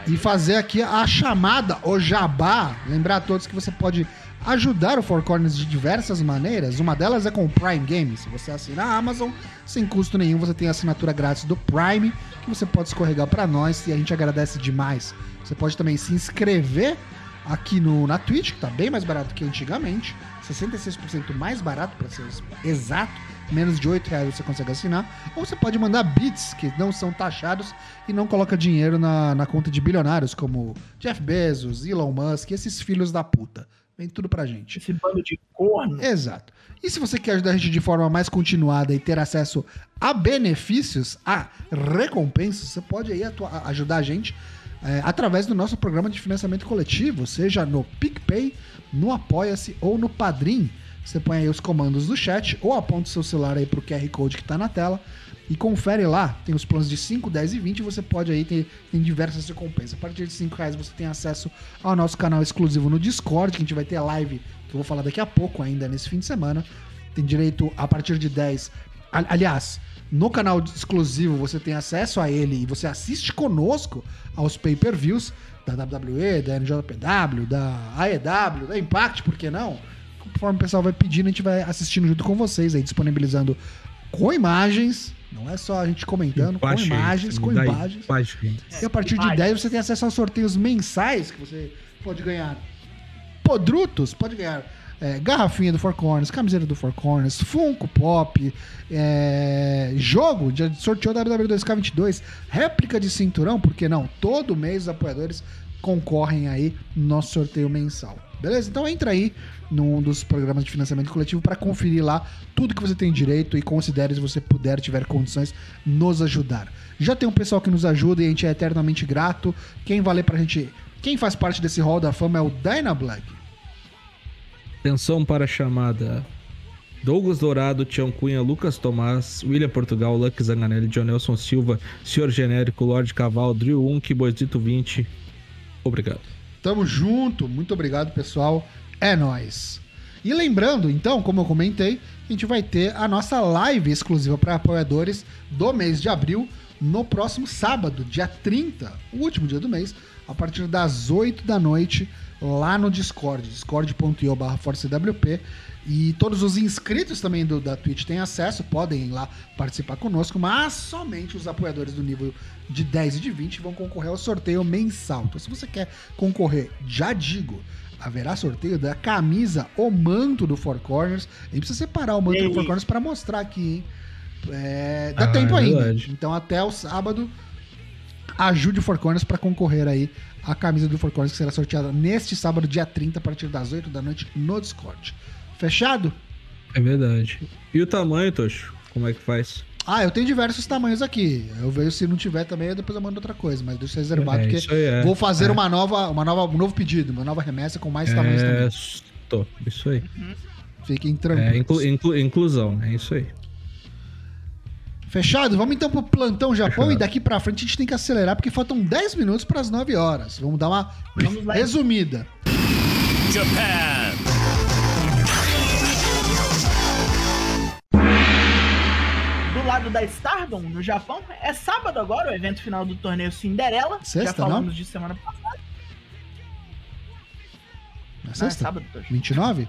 E fazer aqui a chamada, o jabá. Lembrar a todos que você pode ajudar o Four Corners de diversas maneiras. Uma delas é com o Prime Game. Se você assinar a Amazon, sem custo nenhum, você tem a assinatura grátis do Prime, que você pode escorregar para nós e a gente agradece demais. Você pode também se inscrever aqui no, na Twitch, que tá bem mais barato que antigamente. 66% mais barato, para ser exato. Menos de 8 reais você consegue assinar. Ou você pode mandar bits, que não são taxados e não coloca dinheiro na, na conta de bilionários, como Jeff Bezos, Elon Musk, esses filhos da puta. Vem tudo pra gente. Esse bando de corno. Exato. E se você quer ajudar a gente de forma mais continuada e ter acesso a benefícios, a recompensas, você pode aí ajudar a gente é, através do nosso programa de financiamento coletivo, seja no PicPay, no Apoia-se ou no Padrim. Você põe aí os comandos do chat ou aponta o seu celular aí pro QR Code que tá na tela e confere lá, tem os planos de 5, 10 e 20, você pode aí ter tem diversas recompensas. A partir de 5 reais você tem acesso ao nosso canal exclusivo no Discord, que a gente vai ter live, que eu vou falar daqui a pouco ainda, nesse fim de semana. Tem direito a partir de 10. Aliás, no canal exclusivo você tem acesso a ele e você assiste conosco aos pay-per-views da WWE, da NJPW, da AEW, da Impact, por que não? Conforme o pessoal vai pedindo, a gente vai assistindo junto com vocês aí, disponibilizando com imagens não é só a gente comentando, com imagens, com imagens. E a partir de 10 você tem acesso aos sorteios mensais que você pode ganhar. Podrutos, pode ganhar é, garrafinha do Four Corners, camiseta do Four Corners, Funko Pop, é, jogo, de sorteio da WWE2K22, réplica de cinturão, porque não? Todo mês os apoiadores concorrem aí no nosso sorteio mensal. Beleza? Então entra aí num dos programas de financiamento coletivo para conferir lá tudo que você tem direito e considere se você puder, tiver condições, nos ajudar. Já tem um pessoal que nos ajuda e a gente é eternamente grato. Quem vale pra gente. Quem faz parte desse hall da fama é o Dyna Black. Atenção para a chamada. Douglas Dourado, Tião Cunha, Lucas Tomás, William Portugal, Luck Zanganelli, John Nelson Silva, Senhor Genérico, Lorde Caval, Drill 1, Boisito 20. Obrigado. Tamo junto, muito obrigado, pessoal. É nós. E lembrando, então, como eu comentei, a gente vai ter a nossa live exclusiva para apoiadores do mês de abril no próximo sábado, dia 30, o último dia do mês, a partir das 8 da noite, lá no Discord, discord.io barra ForceWP. E todos os inscritos também do, da Twitch têm acesso, podem ir lá participar conosco, mas somente os apoiadores do nível de 10 e de 20 vão concorrer ao sorteio mensal. Então, se você quer concorrer, já digo, haverá sorteio da camisa ou manto do Four Corners. A gente precisa separar o manto Ei. do Four Corners para mostrar aqui, hein? É, dá ah, tempo é ainda. Então, até o sábado, ajude o Four Corners para concorrer aí a camisa do Four Corners que será sorteada neste sábado, dia 30, a partir das 8 da noite no Discord. Fechado? É verdade. E o tamanho, Tocho? Como é que faz? Ah, eu tenho diversos tamanhos aqui. Eu vejo se não tiver também, depois eu mando outra coisa, mas deixa reservado, é, porque é. vou fazer é. uma nova, uma nova, um novo pedido, uma nova remessa com mais tamanhos também. Tô, isso aí. Fiquem tranquilos. É, inclu, inclu, inclusão, é isso aí. Fechado? Vamos então pro plantão Japão Fechado. e daqui pra frente a gente tem que acelerar porque faltam 10 minutos para as 9 horas. Vamos dar uma Vamos resumida. Japan. Lado da Stardom, no Japão, é sábado agora, o evento final do torneio Cinderela. Sexta, Já falamos não? de semana passada. É sexta? Ah, é sábado, 29?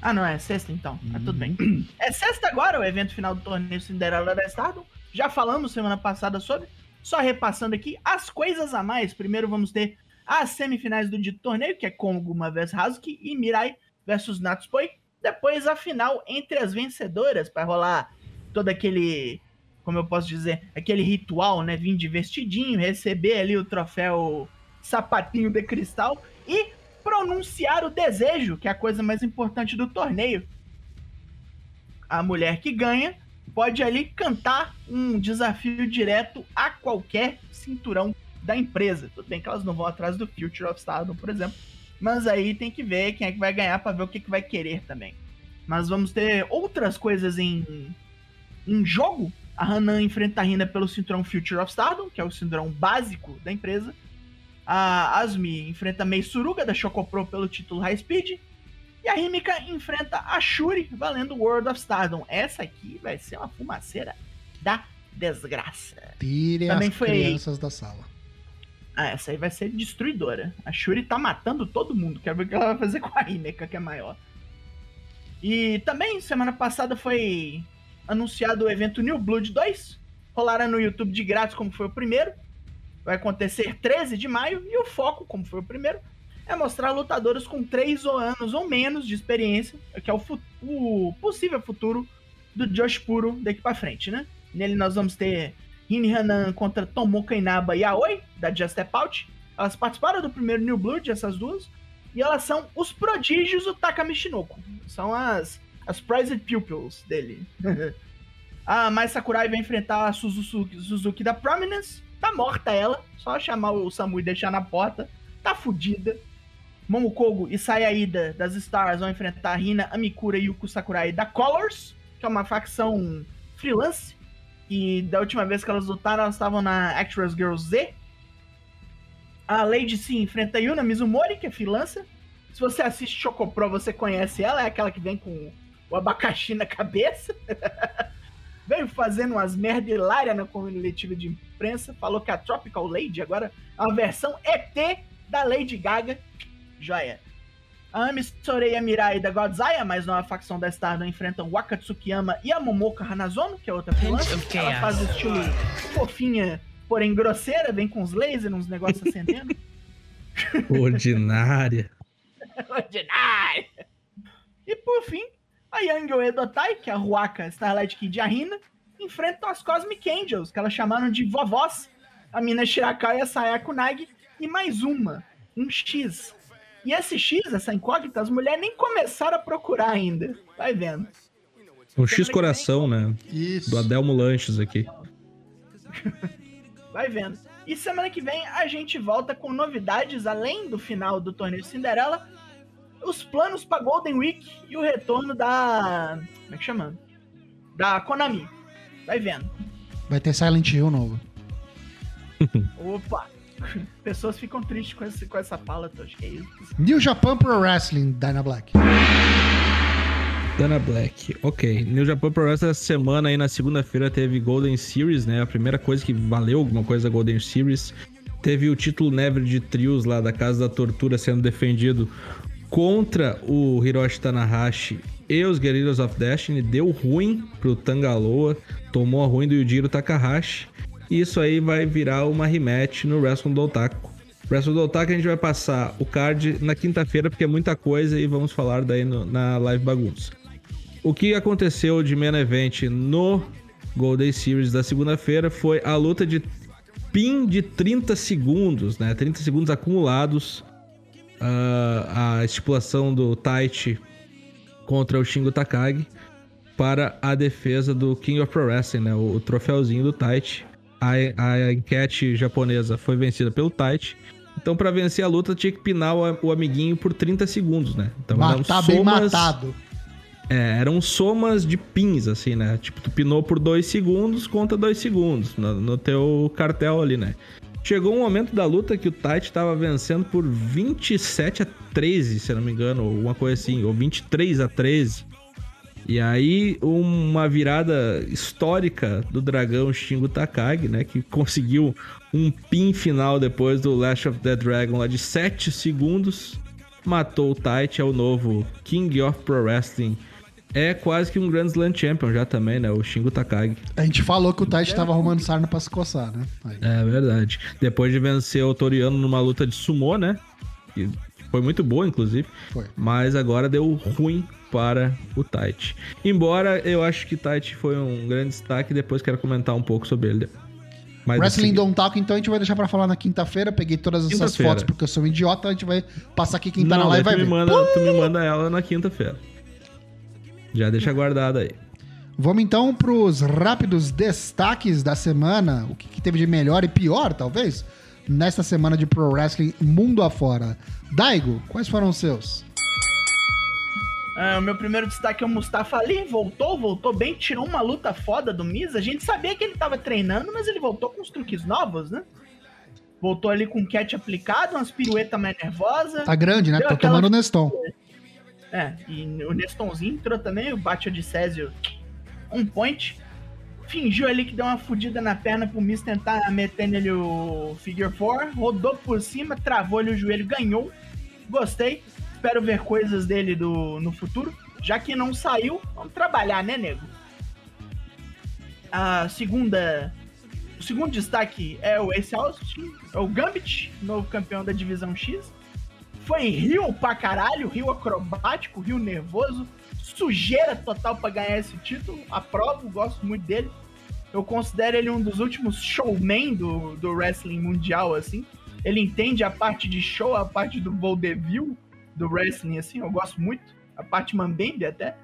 Ah, não, é sexta então. Hum. Ah, tudo bem. Hum. É sexta agora o evento final do torneio Cinderela da Stardom. Já falamos semana passada sobre. Só repassando aqui as coisas a mais. Primeiro vamos ter as semifinais do dito torneio, que é Konguma vs Hazuki e Mirai versus Natsupoi. Depois a final entre as vencedoras para rolar todo aquele, como eu posso dizer, aquele ritual, né? Vir de vestidinho, receber ali o troféu sapatinho de cristal e pronunciar o desejo, que é a coisa mais importante do torneio. A mulher que ganha pode ali cantar um desafio direto a qualquer cinturão da empresa. Tudo bem que elas não vão atrás do Future of Stardom, por exemplo, mas aí tem que ver quem é que vai ganhar para ver o que, que vai querer também. Mas vamos ter outras coisas em, em jogo. A Hanan enfrenta a Rina pelo cinturão Future of Stardom, que é o cinturão básico da empresa. A Asmi enfrenta a Mei Suruga da Chocopro pelo título High Speed. E a Himika enfrenta a Shuri valendo World of Stardom. Essa aqui vai ser uma fumaceira da desgraça. Tire Também as foi... crianças da sala. Ah, essa aí vai ser destruidora. A Shuri tá matando todo mundo. Quero ver o que ela vai fazer com a Himeka, que é maior. E também, semana passada foi anunciado o evento New Blood 2. Rolará no YouTube de grátis, como foi o primeiro. Vai acontecer 13 de maio. E o foco, como foi o primeiro, é mostrar lutadores com 3 anos ou menos de experiência, que é o, o possível futuro do Josh Puro daqui pra frente, né? Nele nós vamos ter Rini Hanan contra Tomoka Inaba e Aoi, da Just Step Out. Elas participaram do primeiro New Blood, essas duas. E elas são os prodígios do Takami Shinoko. São as, as prized pupils dele. [laughs] a Mai Sakurai vai enfrentar a Suzuki, Suzuki da Prominence. Tá morta ela. Só chamar o Samu e deixar na porta. Tá fudida. Momokogo e Sayaida das Stars vão enfrentar Rina, Amikura e Yuko Sakurai da Colors, que é uma facção freelance e da última vez que elas lutaram, elas estavam na Actress Girl Z. A Lady C enfrenta a Yuna Mizumori, que é freelancer. Se você assiste Chocopro, você conhece ela, é aquela que vem com o abacaxi na cabeça. [laughs] Veio fazendo umas merda hilária na coletiva de imprensa. Falou que a Tropical Lady agora é versão ET da Lady Gaga. A Ami Sorei e a Mirai da Godzaya, mais nova facção da Stardom, enfrentam Waka Tsukiyama e a Momoka Hanazono, que é outra freelancer. Ela faz o estilo fofinha, porém grosseira, vem com uns lasers, uns negócios acendendo. [laughs] Ordinária. Ordinária. E por fim, a Young Edotai, que é a Ruaka Starlight Kid e a Rina, enfrentam as Cosmic Angels, que elas chamaram de vovós, a Mina Shirakawa e a Sayako Nagi, e mais uma, um X, e esse X, essa incógnita, as mulheres nem começaram a procurar ainda. Vai vendo. Um X coração, né? Isso. Do Adelmo Lanches aqui. [laughs] Vai vendo. E semana que vem a gente volta com novidades além do final do torneio Cinderela, os planos para Golden Week e o retorno da. Como é que chama? Da Konami. Vai vendo. Vai ter Silent Hill novo. [laughs] Opa! [laughs] pessoas ficam tristes com, esse, com essa fala, acho que é isso. New Japan Pro Wrestling, Dyna Black. Dana Black, ok. New Japan Pro Wrestling essa semana aí na segunda-feira teve Golden Series, né? A primeira coisa que valeu alguma coisa Golden Series. Teve o título Never de trios lá da Casa da Tortura sendo defendido contra o Hiroshi Tanahashi e os Guerrillas of Destiny. Deu ruim pro Tangaloa, tomou a ruim do Yujiro Takahashi. E isso aí vai virar uma rematch no Wrestling do Otaku. Wrestle do Otaku a gente vai passar o card na quinta-feira, porque é muita coisa e vamos falar daí no, na live bagunça. O que aconteceu de main event no Golden Series da segunda-feira foi a luta de pin de 30 segundos, né? 30 segundos acumulados. Uh, a estipulação do Taichi contra o Shingo Takagi para a defesa do King of Pro Wrestling, né? O, o troféuzinho do Taichi a, a enquete japonesa foi vencida pelo Taichi. Então, para vencer a luta, tinha que pinar o, o, amiguinho por 30 segundos, né? Então, Matar bem matado. É, eram somas de pins, assim, né? Tipo, tu pinou por 2 segundos, conta 2 segundos no, no, teu cartel ali, né? Chegou um momento da luta que o Taichi tava vencendo por 27 a 13, se não me engano, ou uma coisa assim, ou 23 a 13. E aí, uma virada histórica do dragão Shingo Takagi, né? Que conseguiu um pin final depois do Last of the Dragon lá de 7 segundos. Matou o Taichi, é o novo King of Pro Wrestling. É quase que um Grand Slam Champion já também, né? O Shingo Takagi. A gente falou que o Taichi tava arrumando sarna pra se coçar, né? Aí. É verdade. Depois de vencer o Toriano numa luta de sumô, né? Que foi muito boa, inclusive. Foi. Mas agora deu ruim para o Tite. Embora eu acho que Tite foi um grande destaque, depois quero comentar um pouco sobre ele. Mas Wrestling Don't Talk, então a gente vai deixar pra falar na quinta-feira. Peguei todas essas fotos porque eu sou um idiota. A gente vai passar aqui quem tá Não, na live vai ver. Manda, tu me manda ela na quinta-feira. Já deixa guardada aí. Vamos então pros rápidos destaques da semana. O que, que teve de melhor e pior, talvez, nesta semana de Pro Wrestling mundo afora. Daigo, quais foram os seus? Ah, o meu primeiro destaque é o Mustafa Ali, voltou, voltou bem, tirou uma luta foda do Miz. A gente sabia que ele tava treinando, mas ele voltou com os truques novos, né? Voltou ali com o cat aplicado, umas piruetas mais nervosas. Tá grande, né? Tá aquela... tomando o Neston. É, e o Nestonzinho entrou também, o Bate de Césio um point. Fingiu ali que deu uma fudida na perna pro Miz tentar meter nele o Figure 4. Rodou por cima, travou ali o joelho, ganhou. Gostei espero ver coisas dele do, no futuro. Já que não saiu, vamos trabalhar, né, nego? A segunda. O segundo destaque é o Ace Austin, é o Gambit, novo campeão da divisão X. Foi rio pra caralho, rio acrobático, rio nervoso, sujeira total para ganhar esse título. Aprovo, gosto muito dele. Eu considero ele um dos últimos showmen do, do wrestling mundial, assim. Ele entende a parte de show, a parte do vaudeville do wrestling, assim, eu gosto muito. A parte Mambembe até.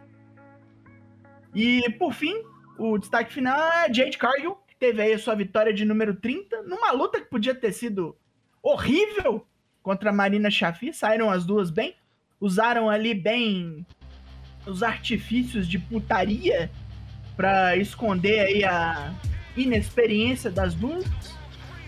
E, por fim, o destaque final é Jade Cargill, que teve aí a sua vitória de número 30, numa luta que podia ter sido horrível contra a Marina Chafi. Saíram as duas bem. Usaram ali bem os artifícios de putaria para esconder aí a inexperiência das duas.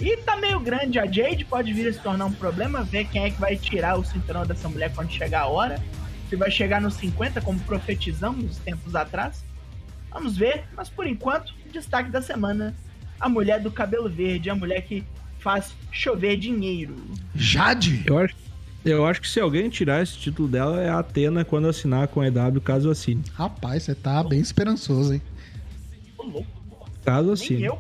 E tá meio grande a Jade, pode vir a se tornar um problema, ver quem é que vai tirar o cinturão dessa mulher quando chegar a hora. Se vai chegar nos 50, como profetizamos tempos atrás. Vamos ver, mas por enquanto, destaque da semana: a mulher do cabelo verde, a mulher que faz chover dinheiro. Jade? Eu acho, eu acho que se alguém tirar esse título dela é a Atena quando assinar com a EW, caso assine. Rapaz, você tá bem esperançoso, hein? Caso assine. Nem eu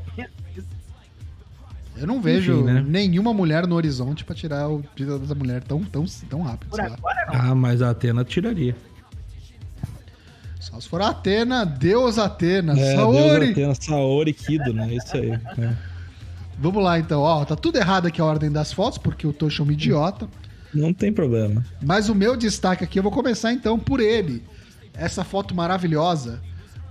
eu não vejo Enfim, né? nenhuma mulher no horizonte para tirar o título dessa mulher tão, tão, tão rápido. Por agora, ah, mas a Atena tiraria. Só se for a Atena, Deus Atena, é, Saori. Deus Atena, Saori Kido, né? Isso aí. É. Vamos lá então, ó, tá tudo errado aqui a ordem das fotos, porque eu tô é um idiota. Não tem problema. Mas o meu destaque aqui, eu vou começar então por ele. Essa foto maravilhosa.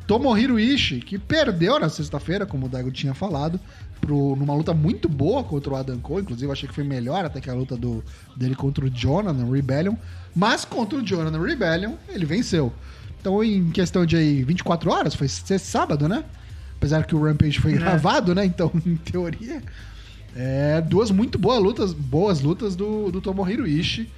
Tomohiro Ishii, que perdeu na sexta-feira, como o Daigo tinha falado, pro, numa luta muito boa contra o Adam Cole. Inclusive, eu achei que foi melhor até que a luta do, dele contra o Jonah no Rebellion. Mas contra o Jonah no Rebellion, ele venceu. Então, em questão de aí, 24 horas, foi sábado, né? Apesar que o Rampage foi é. gravado, né? Então, [laughs] em teoria. É, duas muito boas lutas, boas lutas do, do Tomohiro Ishii,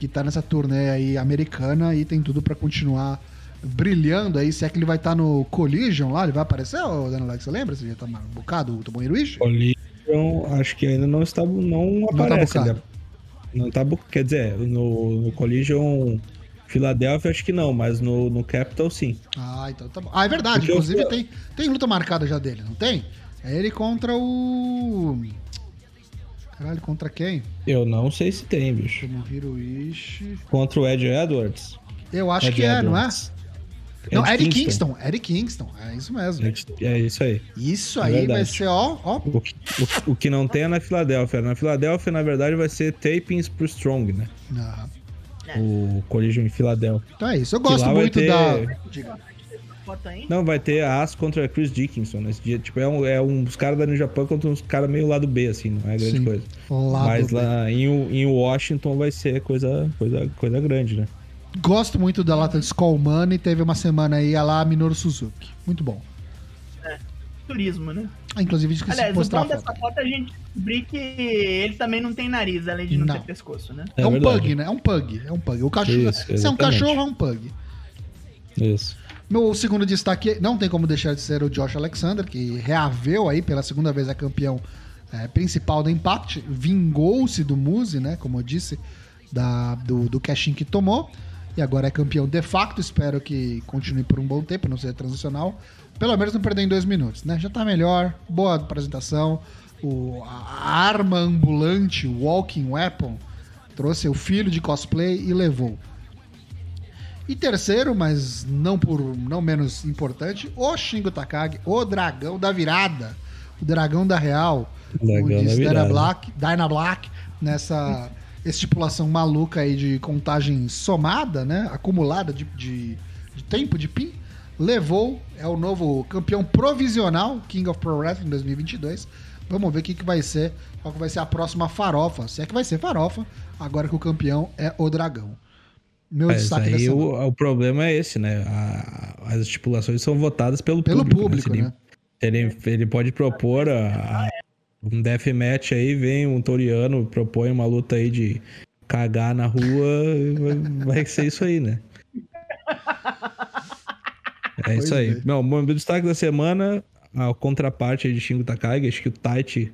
que tá nessa turnê aí americana e tem tudo para continuar brilhando aí. Se é que ele vai estar tá no Collision lá, ele vai aparecer, ô Daniel Alex, você lembra? Você já tá bocado o Tomohiro Ishii? Collision, acho que ainda não está, não aparece. Não tá, não tá quer dizer, no, no Collision Filadélfia acho que não, mas no, no Capital sim. Ah, então tá bom. Ah, é verdade. Porque Inclusive eu... tem, tem luta marcada já dele, não tem? É ele contra o. Caralho, contra quem? Eu não sei se tem, bicho. Hiroishi. Contra o Ed Edwards. Eu acho Ed que é, Edwards. não é? Não, Ed Kingston. Kingston. Ed Kingston, é isso mesmo. É isso aí. Isso é aí vai ser, ó. ó. O, o, o, que não tem é na Filadélfia. Na Filadélfia, na verdade, vai ser tapings pro Strong, né? É. O Collision em Filadélfia. Então é isso. Eu gosto muito ter... da. Não, vai ter a As contra Chris Dickinson nesse dia. Tipo, é, um, é uns caras da New Japan contra uns caras meio lado B, assim, não é grande Sim, coisa. Mas B. lá em, em Washington vai ser coisa, coisa, coisa grande, né? Gosto muito da lata de Skull Money. Teve uma semana aí a lá Minoru Suzuki. Muito bom turismo, né? Ah, inclusive, esqueci Aliás, de postar o bom dessa foto é a gente descobrir que ele também não tem nariz, além de não, não. ter pescoço, né? É, é um pug, né? É um pug. É um pug. O cachorro. Isso, se é um cachorro, é um pug. Isso. Meu segundo destaque não tem como deixar de ser o Josh Alexander, que reaveu aí pela segunda vez a campeão é, principal da Impact, vingou-se do Muse, né? Como eu disse, da, do, do cashin que tomou. E agora é campeão de facto. Espero que continue por um bom tempo, não seja transicional. Pelo menos não perder em dois minutos, né? Já tá melhor, boa apresentação. O, a arma ambulante, Walking Weapon, trouxe o filho de cosplay e levou. E terceiro, mas não por não menos importante, o Shingo Takagi, o dragão da virada, o dragão da real, dragão o de Dyna Black, Dyna Black, nessa estipulação maluca aí de contagem somada, né, acumulada de, de, de tempo de pin levou, é o novo campeão provisional King of Pro Wrestling 2022. Vamos ver o que, que vai ser, qual que vai ser a próxima farofa. Se é que vai ser farofa, agora que o campeão é o Dragão. Meu Mas destaque aí o, o, problema é esse, né? A, as estipulações são votadas pelo, pelo público. público né? Ele, né? ele, ele, pode propor a, um deathmatch aí, vem um toriano, propõe uma luta aí de cagar na rua, vai, ser isso aí, né? É isso aí. É. Meu, meu destaque da semana, a contraparte de Shingo Takagi, acho que o Taichi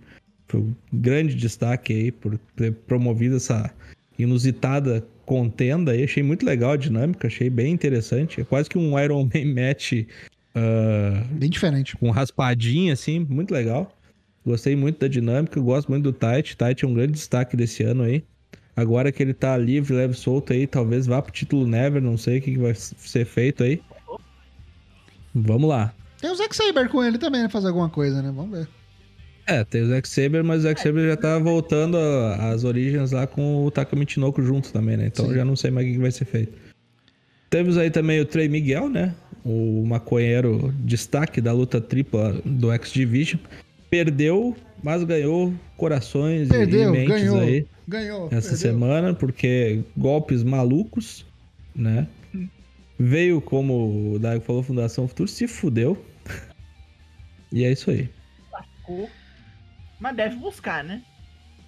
foi um grande destaque aí por ter promovido essa inusitada contenda aí. Achei muito legal a dinâmica, achei bem interessante. É quase que um Iron Man match. Uh, bem diferente. Com raspadinha, assim, muito legal. Gostei muito da dinâmica, gosto muito do Taichi. Taichi é um grande destaque desse ano aí. Agora que ele tá livre, leve solto aí, talvez vá pro título Never, não sei o que vai ser feito aí. Vamos lá. Tem o Zack Saber com ele também, né? Fazer alguma coisa, né? Vamos ver. É, tem o Zack Saber, mas o Zack Saber já tá voltando às origens lá com o Taka Michinoku junto também, né? Então Sim. já não sei mais o que vai ser feito. Temos aí também o Trey Miguel, né? O maconheiro destaque da luta tripla do X-Division. Perdeu, mas ganhou corações Perdeu, e mentes ganhou, aí. Ganhou, essa perdeu. semana, porque golpes malucos, né? Veio, como o Dago falou, Fundação Futuro, se fudeu. [laughs] e é isso aí. Lascou. Mas deve buscar, né?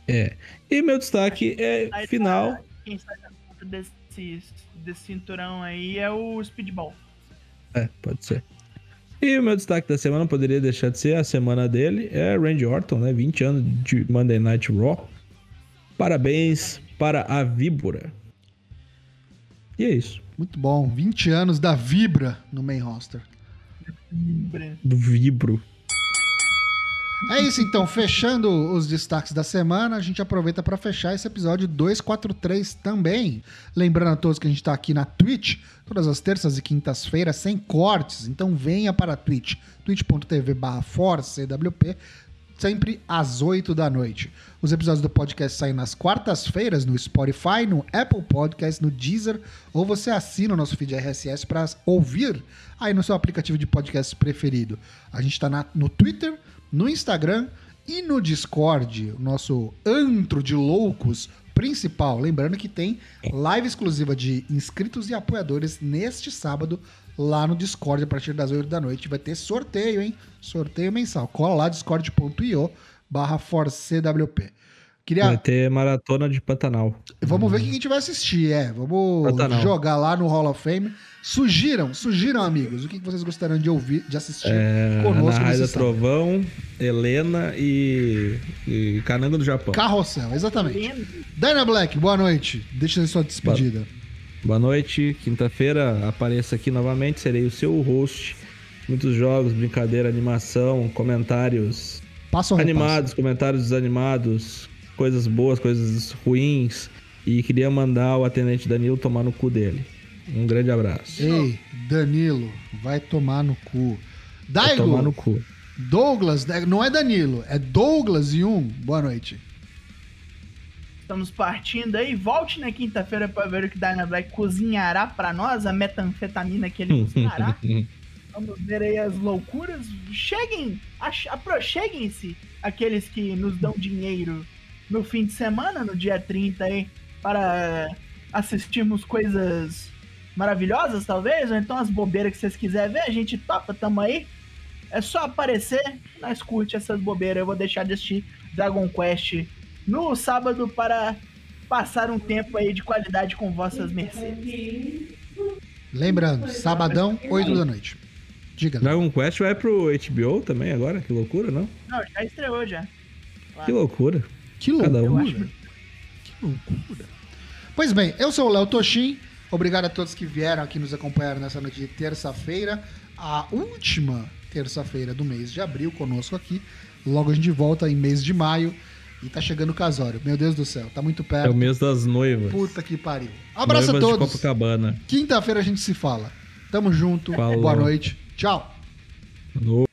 É. E meu destaque é aí, final. Quem sai da conta desse, desse cinturão aí é o Speedball. É, pode ser. E o meu destaque da semana poderia deixar de ser a semana dele, é Randy Orton, né? 20 anos de Monday Night Raw. Parabéns para a Víbora. E é isso. Muito bom. 20 anos da Vibra no main roster. Do Vibro. É isso então, fechando os destaques da semana, a gente aproveita para fechar esse episódio 243 também. Lembrando a todos que a gente está aqui na Twitch, todas as terças e quintas-feiras, sem cortes, então venha para a Twitch, twitch.tv barra sempre às 8 da noite. Os episódios do podcast saem nas quartas-feiras no Spotify, no Apple Podcast, no Deezer, ou você assina o nosso feed RSS para ouvir aí no seu aplicativo de podcast preferido. A gente está no Twitter, no Instagram e no Discord, o nosso antro de loucos principal. Lembrando que tem live exclusiva de inscritos e apoiadores neste sábado lá no Discord a partir das 8 da noite. Vai ter sorteio, hein? Sorteio mensal. Cola lá discord.io barra ForceWP. Queria... Vai ter maratona de Pantanal. Vamos ver o que a gente vai assistir, é. Vamos Pantanal. jogar lá no Hall of Fame. Sugiram, sugiram, amigos, o que vocês gostariam de ouvir, de assistir é, conosco. Ana Raida Trovão, Helena e, e Cananga do Japão. Carrossel, exatamente. Dyna Black, boa noite. Deixa aí sua despedida. Boa, boa noite, quinta-feira apareça aqui novamente, serei o seu host. Muitos jogos, brincadeira, animação, comentários animados, comentários desanimados, coisas boas, coisas ruins. E queria mandar o atendente Danilo tomar no cu dele. Um grande abraço. Ei, Danilo, vai tomar no cu. Daigo, vai tomar no cu. Douglas, não é Danilo, é Douglas e um. Boa noite. Estamos partindo aí. Volte na quinta-feira para ver o que Dyna Black cozinhará para nós, a metanfetamina que ele cozinhará. [laughs] Vamos ver aí as loucuras. Cheguem, aproxeguem-se aqueles que nos dão dinheiro no fim de semana, no dia 30 aí, para assistirmos coisas maravilhosas, talvez, ou então as bobeiras que vocês quiserem ver, a gente topa, tamo aí. É só aparecer, nós curte essas bobeiras. Eu vou deixar de assistir Dragon Quest no sábado para passar um tempo aí de qualidade com vossas mercedes. Lembrando, sabadão, 8 da noite. Diga. Dragon Quest vai pro HBO também agora? Que loucura, não? Não, já estreou já. Claro. Que loucura. Que loucura. Que loucura. Pois bem, eu sou o Léo Toshin. Obrigado a todos que vieram aqui nos acompanhar nessa noite de terça-feira, a última terça-feira do mês de abril conosco aqui. Logo a gente volta em mês de maio e tá chegando o casório. Meu Deus do céu, tá muito perto. É o mês das noivas. Puta que pariu. Abraço noivas a todos. Copacabana. Quinta-feira a gente se fala. Tamo junto. Falou. Boa noite. Tchau. No...